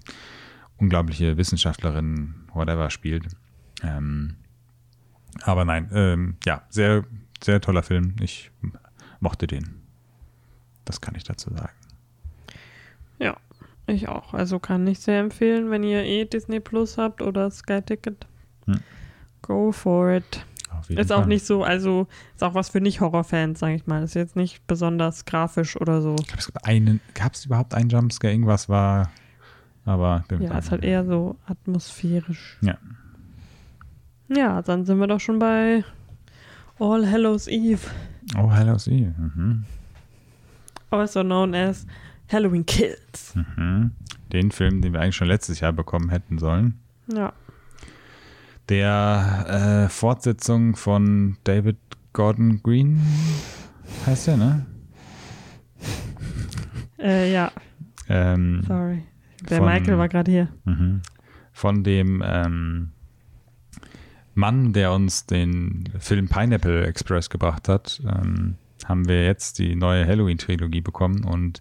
unglaubliche Wissenschaftlerin, whatever, spielt. Ähm, aber nein, ähm, ja, sehr, sehr toller Film. Ich mochte den. Das kann ich dazu sagen. Ja, ich auch. Also kann ich sehr empfehlen, wenn ihr eh Disney Plus habt oder Sky Ticket. Hm. Go for it. Ist Fall. auch nicht so, also ist auch was für Nicht-Horror-Fans, sage ich mal. Ist jetzt nicht besonders grafisch oder so. Ich glaube, gab es überhaupt einen Jumpscare? Irgendwas war, aber. Ja, ist halt eher so atmosphärisch. Ja. Ja, dann sind wir doch schon bei All Hallows Eve. All Hallows Eve. Mhm. Also known as Halloween Kills. Mhm. Den Film, den wir eigentlich schon letztes Jahr bekommen hätten sollen. Ja der äh, Fortsetzung von David Gordon Green heißt der, ne? Äh, ja. Ähm, Sorry. Der von, Michael war gerade hier. Mhm. Von dem ähm, Mann, der uns den Film Pineapple Express gebracht hat, ähm, haben wir jetzt die neue Halloween-Trilogie bekommen und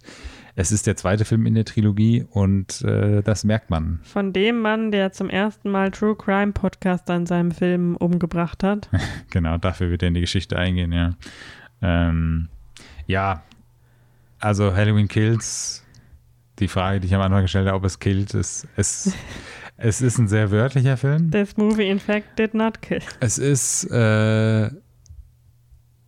es ist der zweite Film in der Trilogie und äh, das merkt man. Von dem Mann, der zum ersten Mal True Crime Podcast an seinem Film umgebracht hat. (laughs) genau, dafür wird er in die Geschichte eingehen, ja. Ähm, ja, also Halloween Kills, die Frage, die ich am Anfang gestellt habe, ob es killt, ist, es, (laughs) es ist ein sehr wörtlicher Film. This movie in fact did not kill. Es ist äh,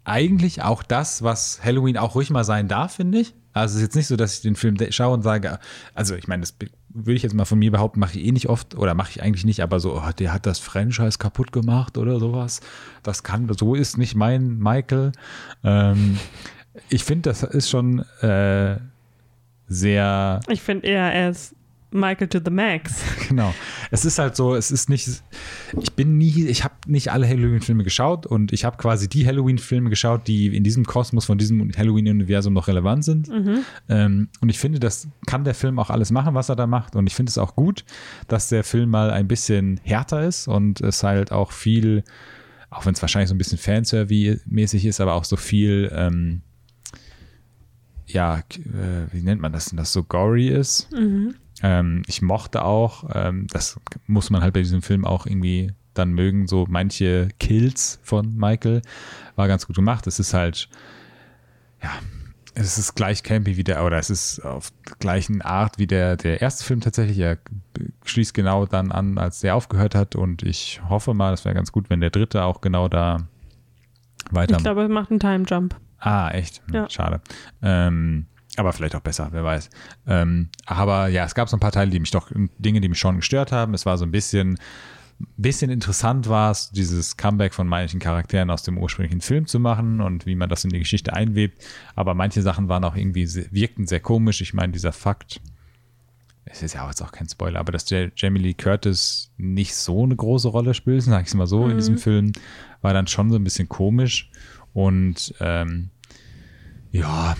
eigentlich auch das, was Halloween auch ruhig mal sein darf, finde ich. Also es ist jetzt nicht so, dass ich den Film schaue und sage, also ich meine, das würde ich jetzt mal von mir behaupten, mache ich eh nicht oft oder mache ich eigentlich nicht, aber so, oh, der hat das Franchise kaputt gemacht oder sowas. Das kann, so ist nicht mein Michael. Ähm, ich finde, das ist schon äh, sehr. Ich finde eher, er ist Michael to the Max. (laughs) Genau. Es ist halt so, es ist nicht, ich bin nie, ich habe nicht alle Halloween-Filme geschaut und ich habe quasi die Halloween-Filme geschaut, die in diesem Kosmos von diesem Halloween-Universum noch relevant sind. Mhm. Ähm, und ich finde, das kann der Film auch alles machen, was er da macht. Und ich finde es auch gut, dass der Film mal ein bisschen härter ist und es halt auch viel, auch wenn es wahrscheinlich so ein bisschen Fanservice-mäßig ist, aber auch so viel, ähm, ja, äh, wie nennt man das denn, das so gory ist. Mhm ähm, ich mochte auch, ähm, das muss man halt bei diesem Film auch irgendwie dann mögen, so manche Kills von Michael war ganz gut gemacht. Es ist halt, ja, es ist gleich campy wie der, oder es ist auf gleichen Art wie der, der erste Film tatsächlich. Er schließt genau dann an, als der aufgehört hat und ich hoffe mal, das wäre ganz gut, wenn der dritte auch genau da weiter. Ich glaube, er macht einen Time Jump. Ah, echt? Ja. Schade. Ähm, aber vielleicht auch besser, wer weiß. Ähm, aber ja, es gab so ein paar Teile, die mich doch, Dinge, die mich schon gestört haben. Es war so ein bisschen, bisschen interessant war es, dieses Comeback von manchen Charakteren aus dem ursprünglichen Film zu machen und wie man das in die Geschichte einwebt. Aber manche Sachen waren auch irgendwie, wirkten sehr komisch. Ich meine, dieser Fakt, es ist ja auch jetzt auch kein Spoiler, aber dass Jamie Lee Curtis nicht so eine große Rolle spielt, sag ich es mal so, mhm. in diesem Film, war dann schon so ein bisschen komisch. Und ähm, ja,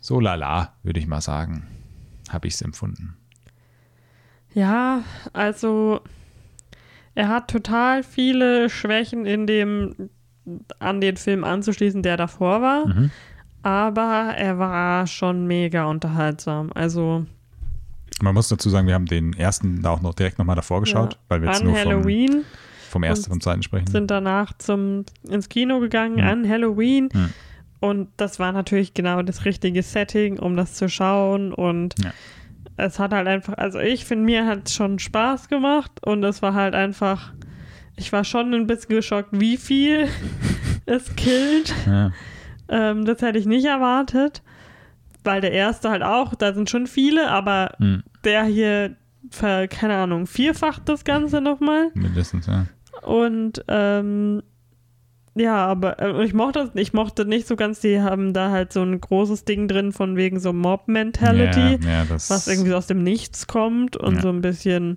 so lala, würde ich mal sagen, habe ich es empfunden. Ja, also er hat total viele Schwächen in dem an den Film anzuschließen, der davor war. Mhm. Aber er war schon mega unterhaltsam. Also man muss dazu sagen, wir haben den ersten da auch noch direkt nochmal davor geschaut, ja, weil wir jetzt nur Halloween vom, vom ersten und zweiten sprechen. Sind danach zum, ins Kino gegangen mhm. an Halloween. Mhm. Und das war natürlich genau das richtige Setting, um das zu schauen. Und ja. es hat halt einfach, also ich finde, mir hat es schon Spaß gemacht und es war halt einfach, ich war schon ein bisschen geschockt, wie viel (laughs) es killt. Ja. Ähm, das hätte ich nicht erwartet, weil der erste halt auch, da sind schon viele, aber hm. der hier, keine Ahnung, vierfacht das Ganze nochmal. Mindestens, ja. Und ähm, ja, aber äh, ich mochte ich mochte nicht so ganz, die haben da halt so ein großes Ding drin von wegen so Mob-Mentality, ja, ja, was irgendwie aus dem Nichts kommt und ja. so ein bisschen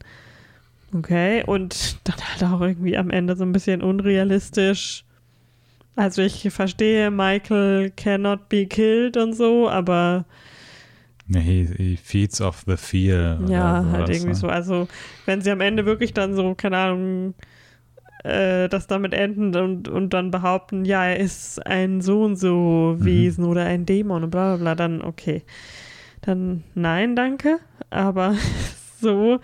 okay und dann halt auch irgendwie am Ende so ein bisschen unrealistisch. Also ich verstehe, Michael cannot be killed und so, aber he, he feeds off the fear. Ja, halt irgendwie ne? so. Also wenn sie am Ende wirklich dann so, keine Ahnung, äh, das damit enden und, und dann behaupten, ja, er ist ein so und so mhm. Wesen mhm. oder ein Dämon und bla bla bla, dann okay. Dann nein, danke. Aber (laughs) so,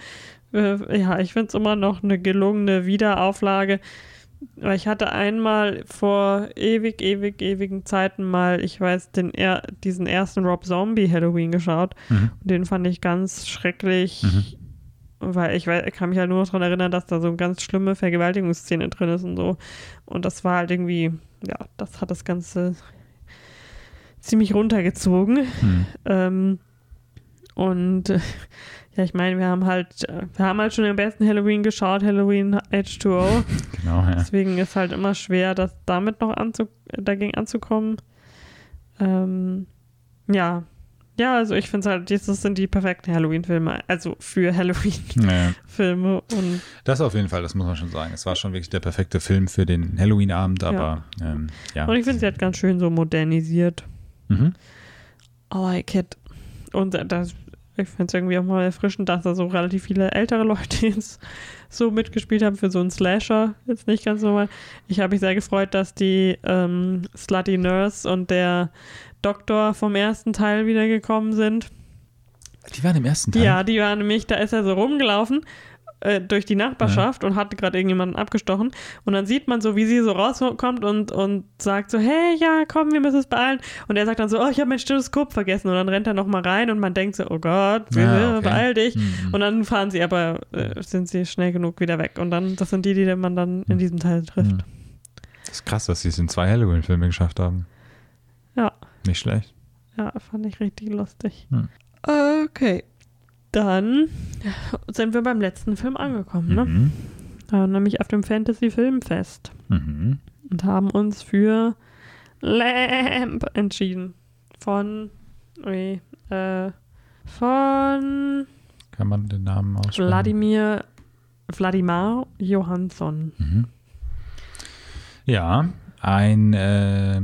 äh, ja, ich finde es immer noch eine gelungene Wiederauflage. Weil ich hatte einmal vor ewig, ewig, ewigen Zeiten mal, ich weiß, den er diesen ersten Rob Zombie Halloween geschaut. Mhm. Und den fand ich ganz schrecklich. Mhm weil ich weiß, kann mich halt nur noch daran erinnern, dass da so eine ganz schlimme Vergewaltigungsszene drin ist und so. Und das war halt irgendwie, ja, das hat das Ganze ziemlich runtergezogen. Hm. Ähm, und äh, (laughs) ja, ich meine, wir haben halt, wir haben halt schon den besten Halloween geschaut, Halloween H2O. (laughs) Genau, ja. Deswegen ist halt immer schwer, das damit noch anzu dagegen anzukommen. Ähm, ja, ja, also ich finde es halt, das sind die perfekten Halloween-Filme, also für (laughs) Halloween-Filme. Nee. Das auf jeden Fall, das muss man schon sagen. Es war schon wirklich der perfekte Film für den Halloween-Abend, aber ja. Ähm, ja. Und ich finde, sie hat ganz schön so modernisiert. Mhm. I like it. Und das, Ich finde es irgendwie auch mal erfrischend, dass da so relativ viele ältere Leute (laughs) jetzt so mitgespielt haben für so einen Slasher. Jetzt nicht ganz normal. Ich habe mich sehr gefreut, dass die ähm, Slutty Nurse und der Doktor vom ersten Teil wiedergekommen sind. Die waren im ersten Teil? Ja, die waren nämlich, da ist er so rumgelaufen äh, durch die Nachbarschaft ja. und hat gerade irgendjemanden abgestochen. Und dann sieht man so, wie sie so rauskommt und, und sagt so, hey, ja, komm, wir müssen es beeilen. Und er sagt dann so, oh, ich habe mein Stethoskop vergessen. Und dann rennt er nochmal rein und man denkt so, oh Gott, ja, okay. beeil dich. Mhm. Und dann fahren sie aber, äh, sind sie schnell genug wieder weg. Und dann, das sind die, die man dann in mhm. diesem Teil trifft. Mhm. Das ist krass, dass sie es in zwei Halloween-Filme geschafft haben. Ja. Nicht schlecht. Ja, fand ich richtig lustig. Hm. Okay. Dann sind wir beim letzten Film angekommen, ne? Mhm. Da, nämlich auf dem Fantasy Filmfest. Mhm. Und haben uns für Lamp entschieden. Von. Ui, äh, von. Kann man den Namen aussprechen? Wladimir. Wladimir Johansson. Mhm. Ja, ein. Äh,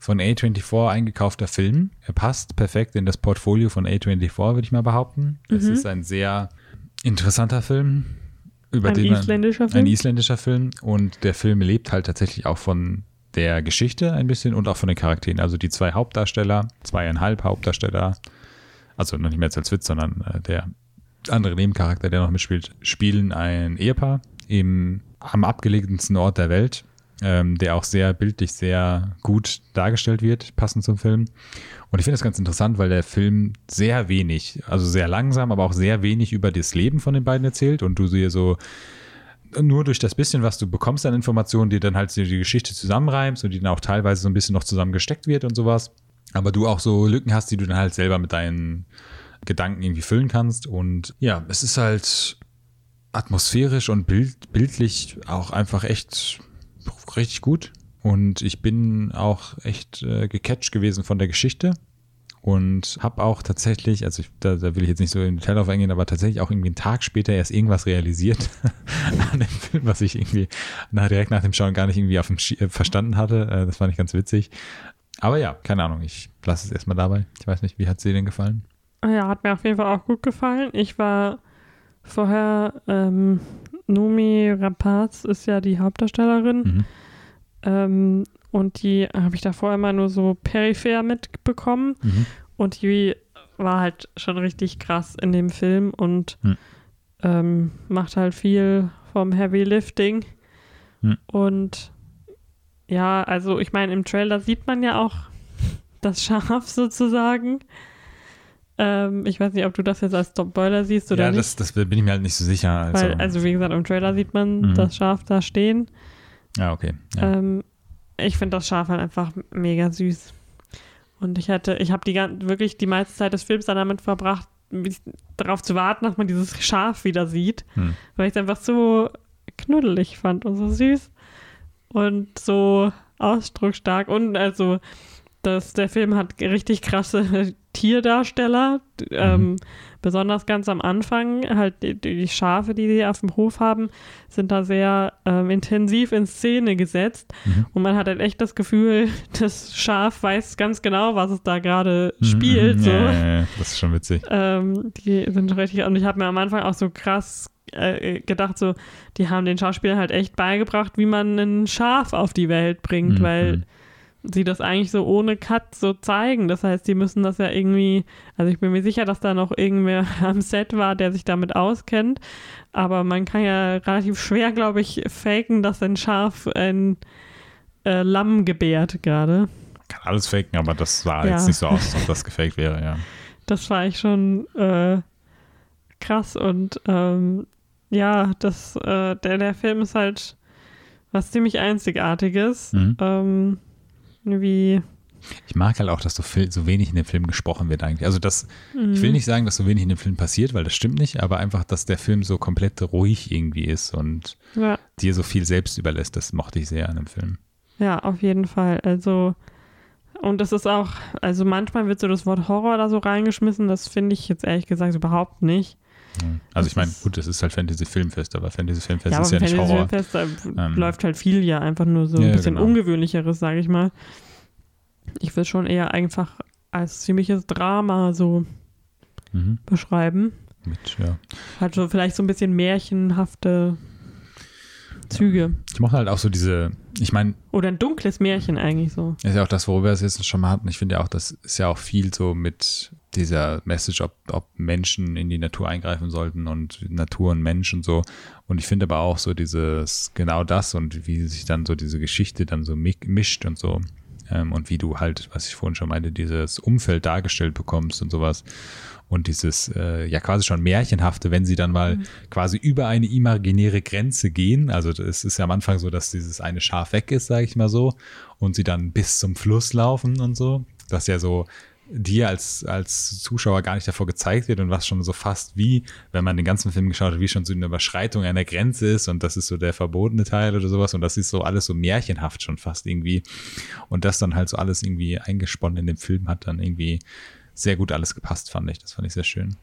von A24 eingekaufter Film. Er passt perfekt in das Portfolio von A24, würde ich mal behaupten. Mhm. Es ist ein sehr interessanter Film. Über ein den isländischer man, Film? Ein isländischer Film. Und der Film lebt halt tatsächlich auch von der Geschichte ein bisschen und auch von den Charakteren. Also die zwei Hauptdarsteller, zweieinhalb Hauptdarsteller, also noch nicht mehr als Witz, sondern äh, der andere Nebencharakter, der noch mitspielt, spielen ein Ehepaar im, am abgelegensten Ort der Welt ähm, der auch sehr bildlich sehr gut dargestellt wird, passend zum Film. Und ich finde das ganz interessant, weil der Film sehr wenig, also sehr langsam, aber auch sehr wenig über das Leben von den beiden erzählt und du dir so nur durch das bisschen, was du bekommst an Informationen, die dann halt die Geschichte zusammenreimst und die dann auch teilweise so ein bisschen noch zusammengesteckt wird und sowas. Aber du auch so Lücken hast, die du dann halt selber mit deinen Gedanken irgendwie füllen kannst. Und ja, es ist halt atmosphärisch und bild, bildlich auch einfach echt richtig gut. Und ich bin auch echt äh, gecatcht gewesen von der Geschichte. Und habe auch tatsächlich, also ich, da, da, will ich jetzt nicht so in Detail auf eingehen, aber tatsächlich auch irgendwie einen Tag später erst irgendwas realisiert (laughs) an dem Film, was ich irgendwie nach, direkt nach dem Schauen gar nicht irgendwie auf dem Sch äh, verstanden hatte. Äh, das fand ich ganz witzig. Aber ja, keine Ahnung, ich lasse es erstmal dabei. Ich weiß nicht, wie hat sie denn gefallen? Ja, hat mir auf jeden Fall auch gut gefallen. Ich war vorher ähm, Numi Rapaz ist ja die Hauptdarstellerin. Mhm. Ähm, und die habe ich davor immer nur so peripher mitbekommen. Mhm. Und die war halt schon richtig krass in dem Film und mhm. ähm, macht halt viel vom Heavy Lifting. Mhm. Und ja, also ich meine, im Trailer sieht man ja auch (laughs) das Schaf sozusagen. Ähm, ich weiß nicht, ob du das jetzt als Top-Boiler siehst oder ja, nicht. Ja, das, das, bin ich mir halt nicht so sicher. Also, Weil, also wie gesagt, im Trailer sieht man mhm. das Schaf da stehen. Ja, okay. Ja. Ähm, ich finde das Schaf halt einfach mega süß. Und ich hatte, ich habe die wirklich die meiste Zeit des Films dann damit verbracht, darauf zu warten, dass man dieses Schaf wieder sieht, hm. weil ich es einfach so knuddelig fand und so süß und so ausdrucksstark und also das, der Film hat richtig krasse Tierdarsteller, ähm, mhm. besonders ganz am Anfang, halt die, die, Schafe, die sie auf dem Hof haben, sind da sehr ähm, intensiv in Szene gesetzt mhm. und man hat halt echt das Gefühl, (laughs) das Schaf weiß ganz genau, was es da gerade mhm. spielt. Mhm. So. Ja, ja, ja, das ist schon witzig. Ähm, die sind richtig, und ich habe mir am Anfang auch so krass äh, gedacht, so, die haben den Schauspielern halt echt beigebracht, wie man ein Schaf auf die Welt bringt, mhm. weil sie das eigentlich so ohne Cut so zeigen. Das heißt, die müssen das ja irgendwie, also ich bin mir sicher, dass da noch irgendwer (laughs) am Set war, der sich damit auskennt. Aber man kann ja relativ schwer, glaube ich, faken, dass ein Schaf ein äh, Lamm gebärt gerade. Kann alles faken, aber das sah ja. jetzt nicht so aus, als ob das (laughs) gefaked wäre, ja. Das war ich schon äh, krass und ähm, ja, das, äh, der, der Film ist halt was ziemlich Einzigartiges. Mhm. Ähm, wie. Ich mag halt auch, dass so, viel, so wenig in dem Film gesprochen wird eigentlich. Also das, mhm. ich will mhm. nicht sagen, dass so wenig in dem Film passiert, weil das stimmt nicht, aber einfach, dass der Film so komplett ruhig irgendwie ist und ja. dir so viel selbst überlässt, das mochte ich sehr an dem Film. Ja, auf jeden Fall. Also, und das ist auch, also manchmal wird so das Wort Horror da so reingeschmissen, das finde ich jetzt ehrlich gesagt überhaupt nicht. Also ich meine, gut, es ist halt Fantasy Filmfest, aber Fantasy Filmfest ja, ist ja Fantasy nicht Horror. Filmfest, da ähm, läuft halt viel ja einfach nur so ein ja, bisschen genau. ungewöhnlicheres, sage ich mal. Ich will schon eher einfach als ziemliches Drama so Mhm. beschreiben. Mit, ja. Hat so vielleicht so ein bisschen märchenhafte Züge. Ich mochte halt auch so diese, ich meine, Oder ein dunkles Märchen eigentlich so. ist ja auch das, worüber wir es jetzt schon mal hatten. Ich finde ja auch, das ist ja auch viel so mit dieser Message, ob, ob Menschen in die Natur eingreifen sollten und Natur und Mensch und so. Und ich finde aber auch so dieses, genau das und wie sich dann so diese Geschichte dann so mi- mischt und so. Ähm, und wie du halt, was ich vorhin schon meinte, dieses Umfeld dargestellt bekommst und sowas. Und dieses, äh, ja quasi schon märchenhafte, wenn sie dann mal quasi über eine imaginäre Grenze gehen. Also es ist ja am Anfang so, dass dieses eine Schaf weg ist, sage ich mal so. Und sie dann bis zum Fluss laufen und so. Das ja so dir als, als Zuschauer gar nicht davor gezeigt wird und was schon so fast wie, wenn man den ganzen Film geschaut hat, wie schon so eine Überschreitung einer Grenze ist und das ist so der verbotene Teil oder sowas und das ist so alles so märchenhaft schon fast irgendwie und das dann halt so alles irgendwie eingesponnen in dem Film hat dann irgendwie sehr gut alles gepasst, fand ich. Das fand ich sehr schön.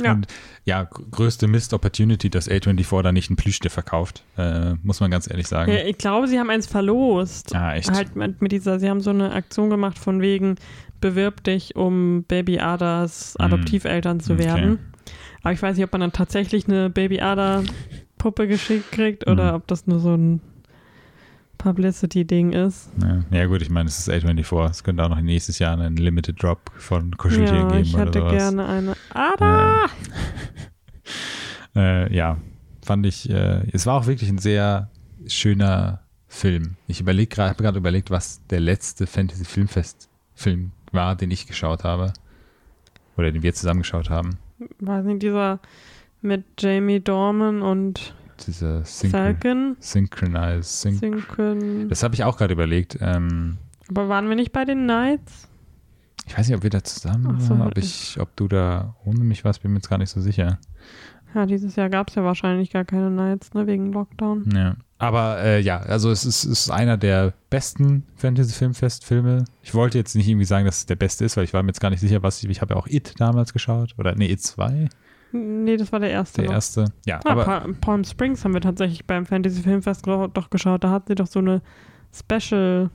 Ja. Und ja, gr- größte Missed Opportunity, dass A24 da nicht ein Plüschtier verkauft, äh, muss man ganz ehrlich sagen. Ja, ich glaube, sie haben eins verlost. Ah, echt? Halt mit, mit dieser, sie haben so eine Aktion gemacht von wegen, bewirb dich, um Baby Adas Adoptiveltern zu Okay. werden. Aber ich weiß nicht, ob man dann tatsächlich eine Baby Ada Puppe geschickt kriegt oder Mhm. ob das nur so ein Publicity-Ding ist. Ja, ja gut, ich meine, es ist A24. Es könnte auch noch nächstes Jahr einen Limited Drop von Kuscheltieren Ja, geben ich oder hätte sowas. gerne eine Ada. (laughs) Äh, ja, fand ich, äh, es war auch wirklich ein sehr schöner Film. Ich überlege gerade, habe gerade überlegt, was der letzte Fantasy Filmfest Film war, den ich geschaut habe. Oder den wir zusammen geschaut haben. Weiß nicht, dieser mit Jamie Dorman und Dieser Synchro Falcon. Synchronized. Syn Synchron. das habe ich auch gerade überlegt. Ähm, Aber waren wir nicht bei den Knights? ich weiß nicht, ob wir da zusammen so, waren, ob, ich, ob du da ohne mich warst, bin mir jetzt gar nicht so sicher. Ja, dieses Jahr gab es ja wahrscheinlich gar keine Knights, ne, wegen Lockdown. Ja. Aber äh, ja, also es ist, ist einer der besten Fantasy-Filmfest-Filme. Ich wollte jetzt nicht irgendwie sagen, dass es der beste ist, weil ich war mir jetzt gar nicht sicher, was ich. Ich habe ja auch It damals geschaut. Oder nee, It 2, Nee, das war der erste. der noch. erste. Ja, Ah, aber. Pa Palm Springs haben wir tatsächlich beim Fantasy Filmfest doch geschaut. Da hatten sie doch so eine Special.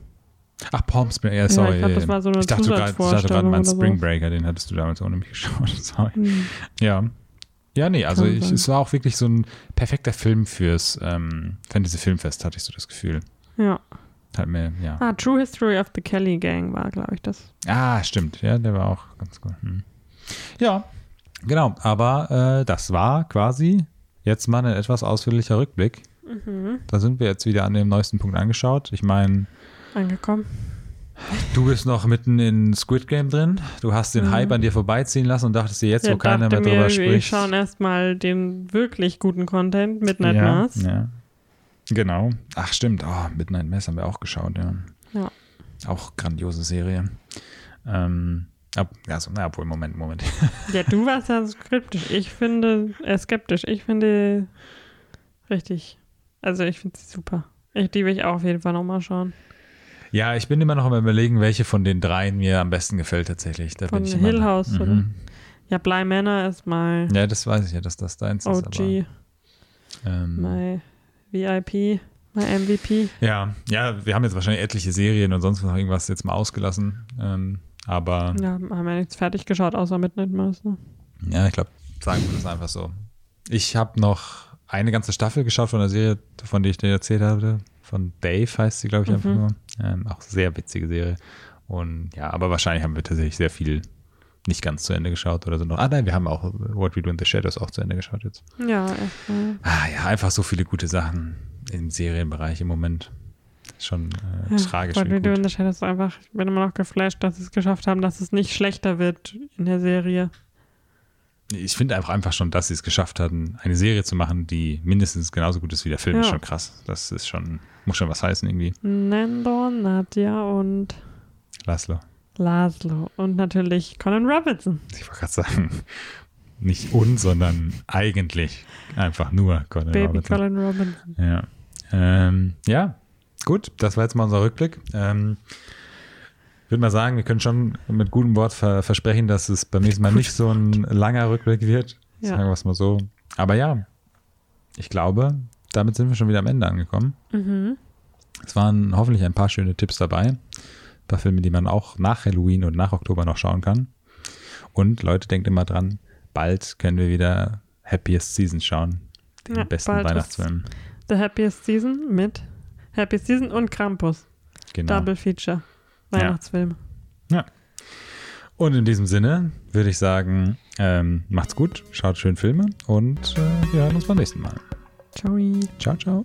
Ach, Palm Springs, ja, sorry. ja, ich glaube, das war so eine ich dachte gerade, oder Spring. Breaker, den hattest du damals ohne mich (laughs) geschaut. Sorry. Hm. Ja. Ja, nee, also ich, es war auch wirklich so ein perfekter Film fürs ähm, Fantasy-Filmfest, hatte ich so das Gefühl. Ja. Hat mir, ja. Ah, True History of the Kelly Gang war, glaube ich, das. Ah, stimmt. Ja, der war auch ganz gut. Hm. Ja, genau. Aber äh, das war quasi jetzt mal ein etwas ausführlicher Rückblick. Mhm. Da sind wir jetzt wieder an dem neuesten Punkt angeschaut. Ich meine, Angekommen. du bist noch mitten in Squid Game drin. Du hast den Mhm. Hype an dir vorbeiziehen lassen und dachtest dir jetzt, Ja, wo keiner mehr drüber mir, spricht. wir schauen erstmal den wirklich guten Content, Midnight ja, Mass. ja. Genau. Ach, stimmt. Oh, Midnight Mass haben wir auch geschaut, ja. Ja. Auch grandiose Serie. Ähm, ab, also, na, obwohl, Moment, Moment. (laughs) Ja, du warst ja skeptisch. Ich finde, äh, skeptisch. Ich finde richtig. Also ich finde sie super. Ich, die will ich auch auf jeden Fall nochmal schauen. Ja, ich bin immer noch am überlegen, welche von den dreien mir am besten gefällt tatsächlich. Da Von bin ich immer Hill noch- House, oder? Mhm. Ja, Bly Manor ist mein Ja, das weiß ich ja, dass das deins ist. OG, ähm, mein VIP, mein MVP. ja, ja, wir haben jetzt wahrscheinlich etliche Serien und sonst noch irgendwas jetzt mal ausgelassen. Ähm, aber Ja, haben wir nichts fertig geschaut, außer Midnight Mass. Ne? ja, ich glaube, sagen wir das einfach so. Ich habe noch eine ganze Staffel geschaut von der Serie, von der ich dir erzählt habe. Von Dave heißt sie, glaube ich, einfach Mhm. nur. Ähm, auch sehr witzige Serie. Und ja, aber wahrscheinlich haben wir tatsächlich sehr viel nicht ganz zu Ende geschaut oder so noch. Ah nein, wir haben auch What We Do in the Shadows auch zu Ende geschaut jetzt. Ja, erstmal. Ah ja, einfach so viele gute Sachen im Serienbereich im Moment. Schon äh, Ja, tragisch. What wie gut. Shadows ist einfach, ich bin immer noch geflasht, dass sie es geschafft haben, dass es nicht schlechter wird in der Serie. Ich finde einfach, einfach schon, dass sie es geschafft hatten, eine Serie zu machen, die mindestens genauso gut ist wie der Film, ist Ja. schon krass. Das ist schon, muss schon was heißen irgendwie. Nando, Nadja und Laszlo. Laszlo. Und natürlich Colin Robinson. Ich wollte gerade sagen, nicht und, sondern eigentlich einfach nur Colin Baby Robinson. Colin Robinson. Ja. Ähm, ja, gut, das war jetzt mal unser Rückblick. Ähm, würde mal sagen, wir können schon mit gutem Wort ver versprechen, dass es beim nächsten Mal nicht so ein langer Rückblick wird. Ja. Sagen wir es mal so. Aber ja, ich glaube, damit sind wir schon wieder am Ende angekommen. Mhm. Es waren hoffentlich ein paar schöne Tipps dabei. Ein paar Filme, die man auch nach Halloween und nach Oktober noch schauen kann. Und Leute, denkt immer dran, bald können wir wieder Happiest Season schauen. Den Ja, besten Weihnachtsfilm. The Happiest Season mit Happiest Season und Krampus. Genau. Double Feature. Weihnachtsfilm. Und in diesem Sinne würde ich sagen, ähm, macht's gut, schaut schön Filme und äh, wir hören uns beim nächsten Mal. Ciao. Ciao, ciao.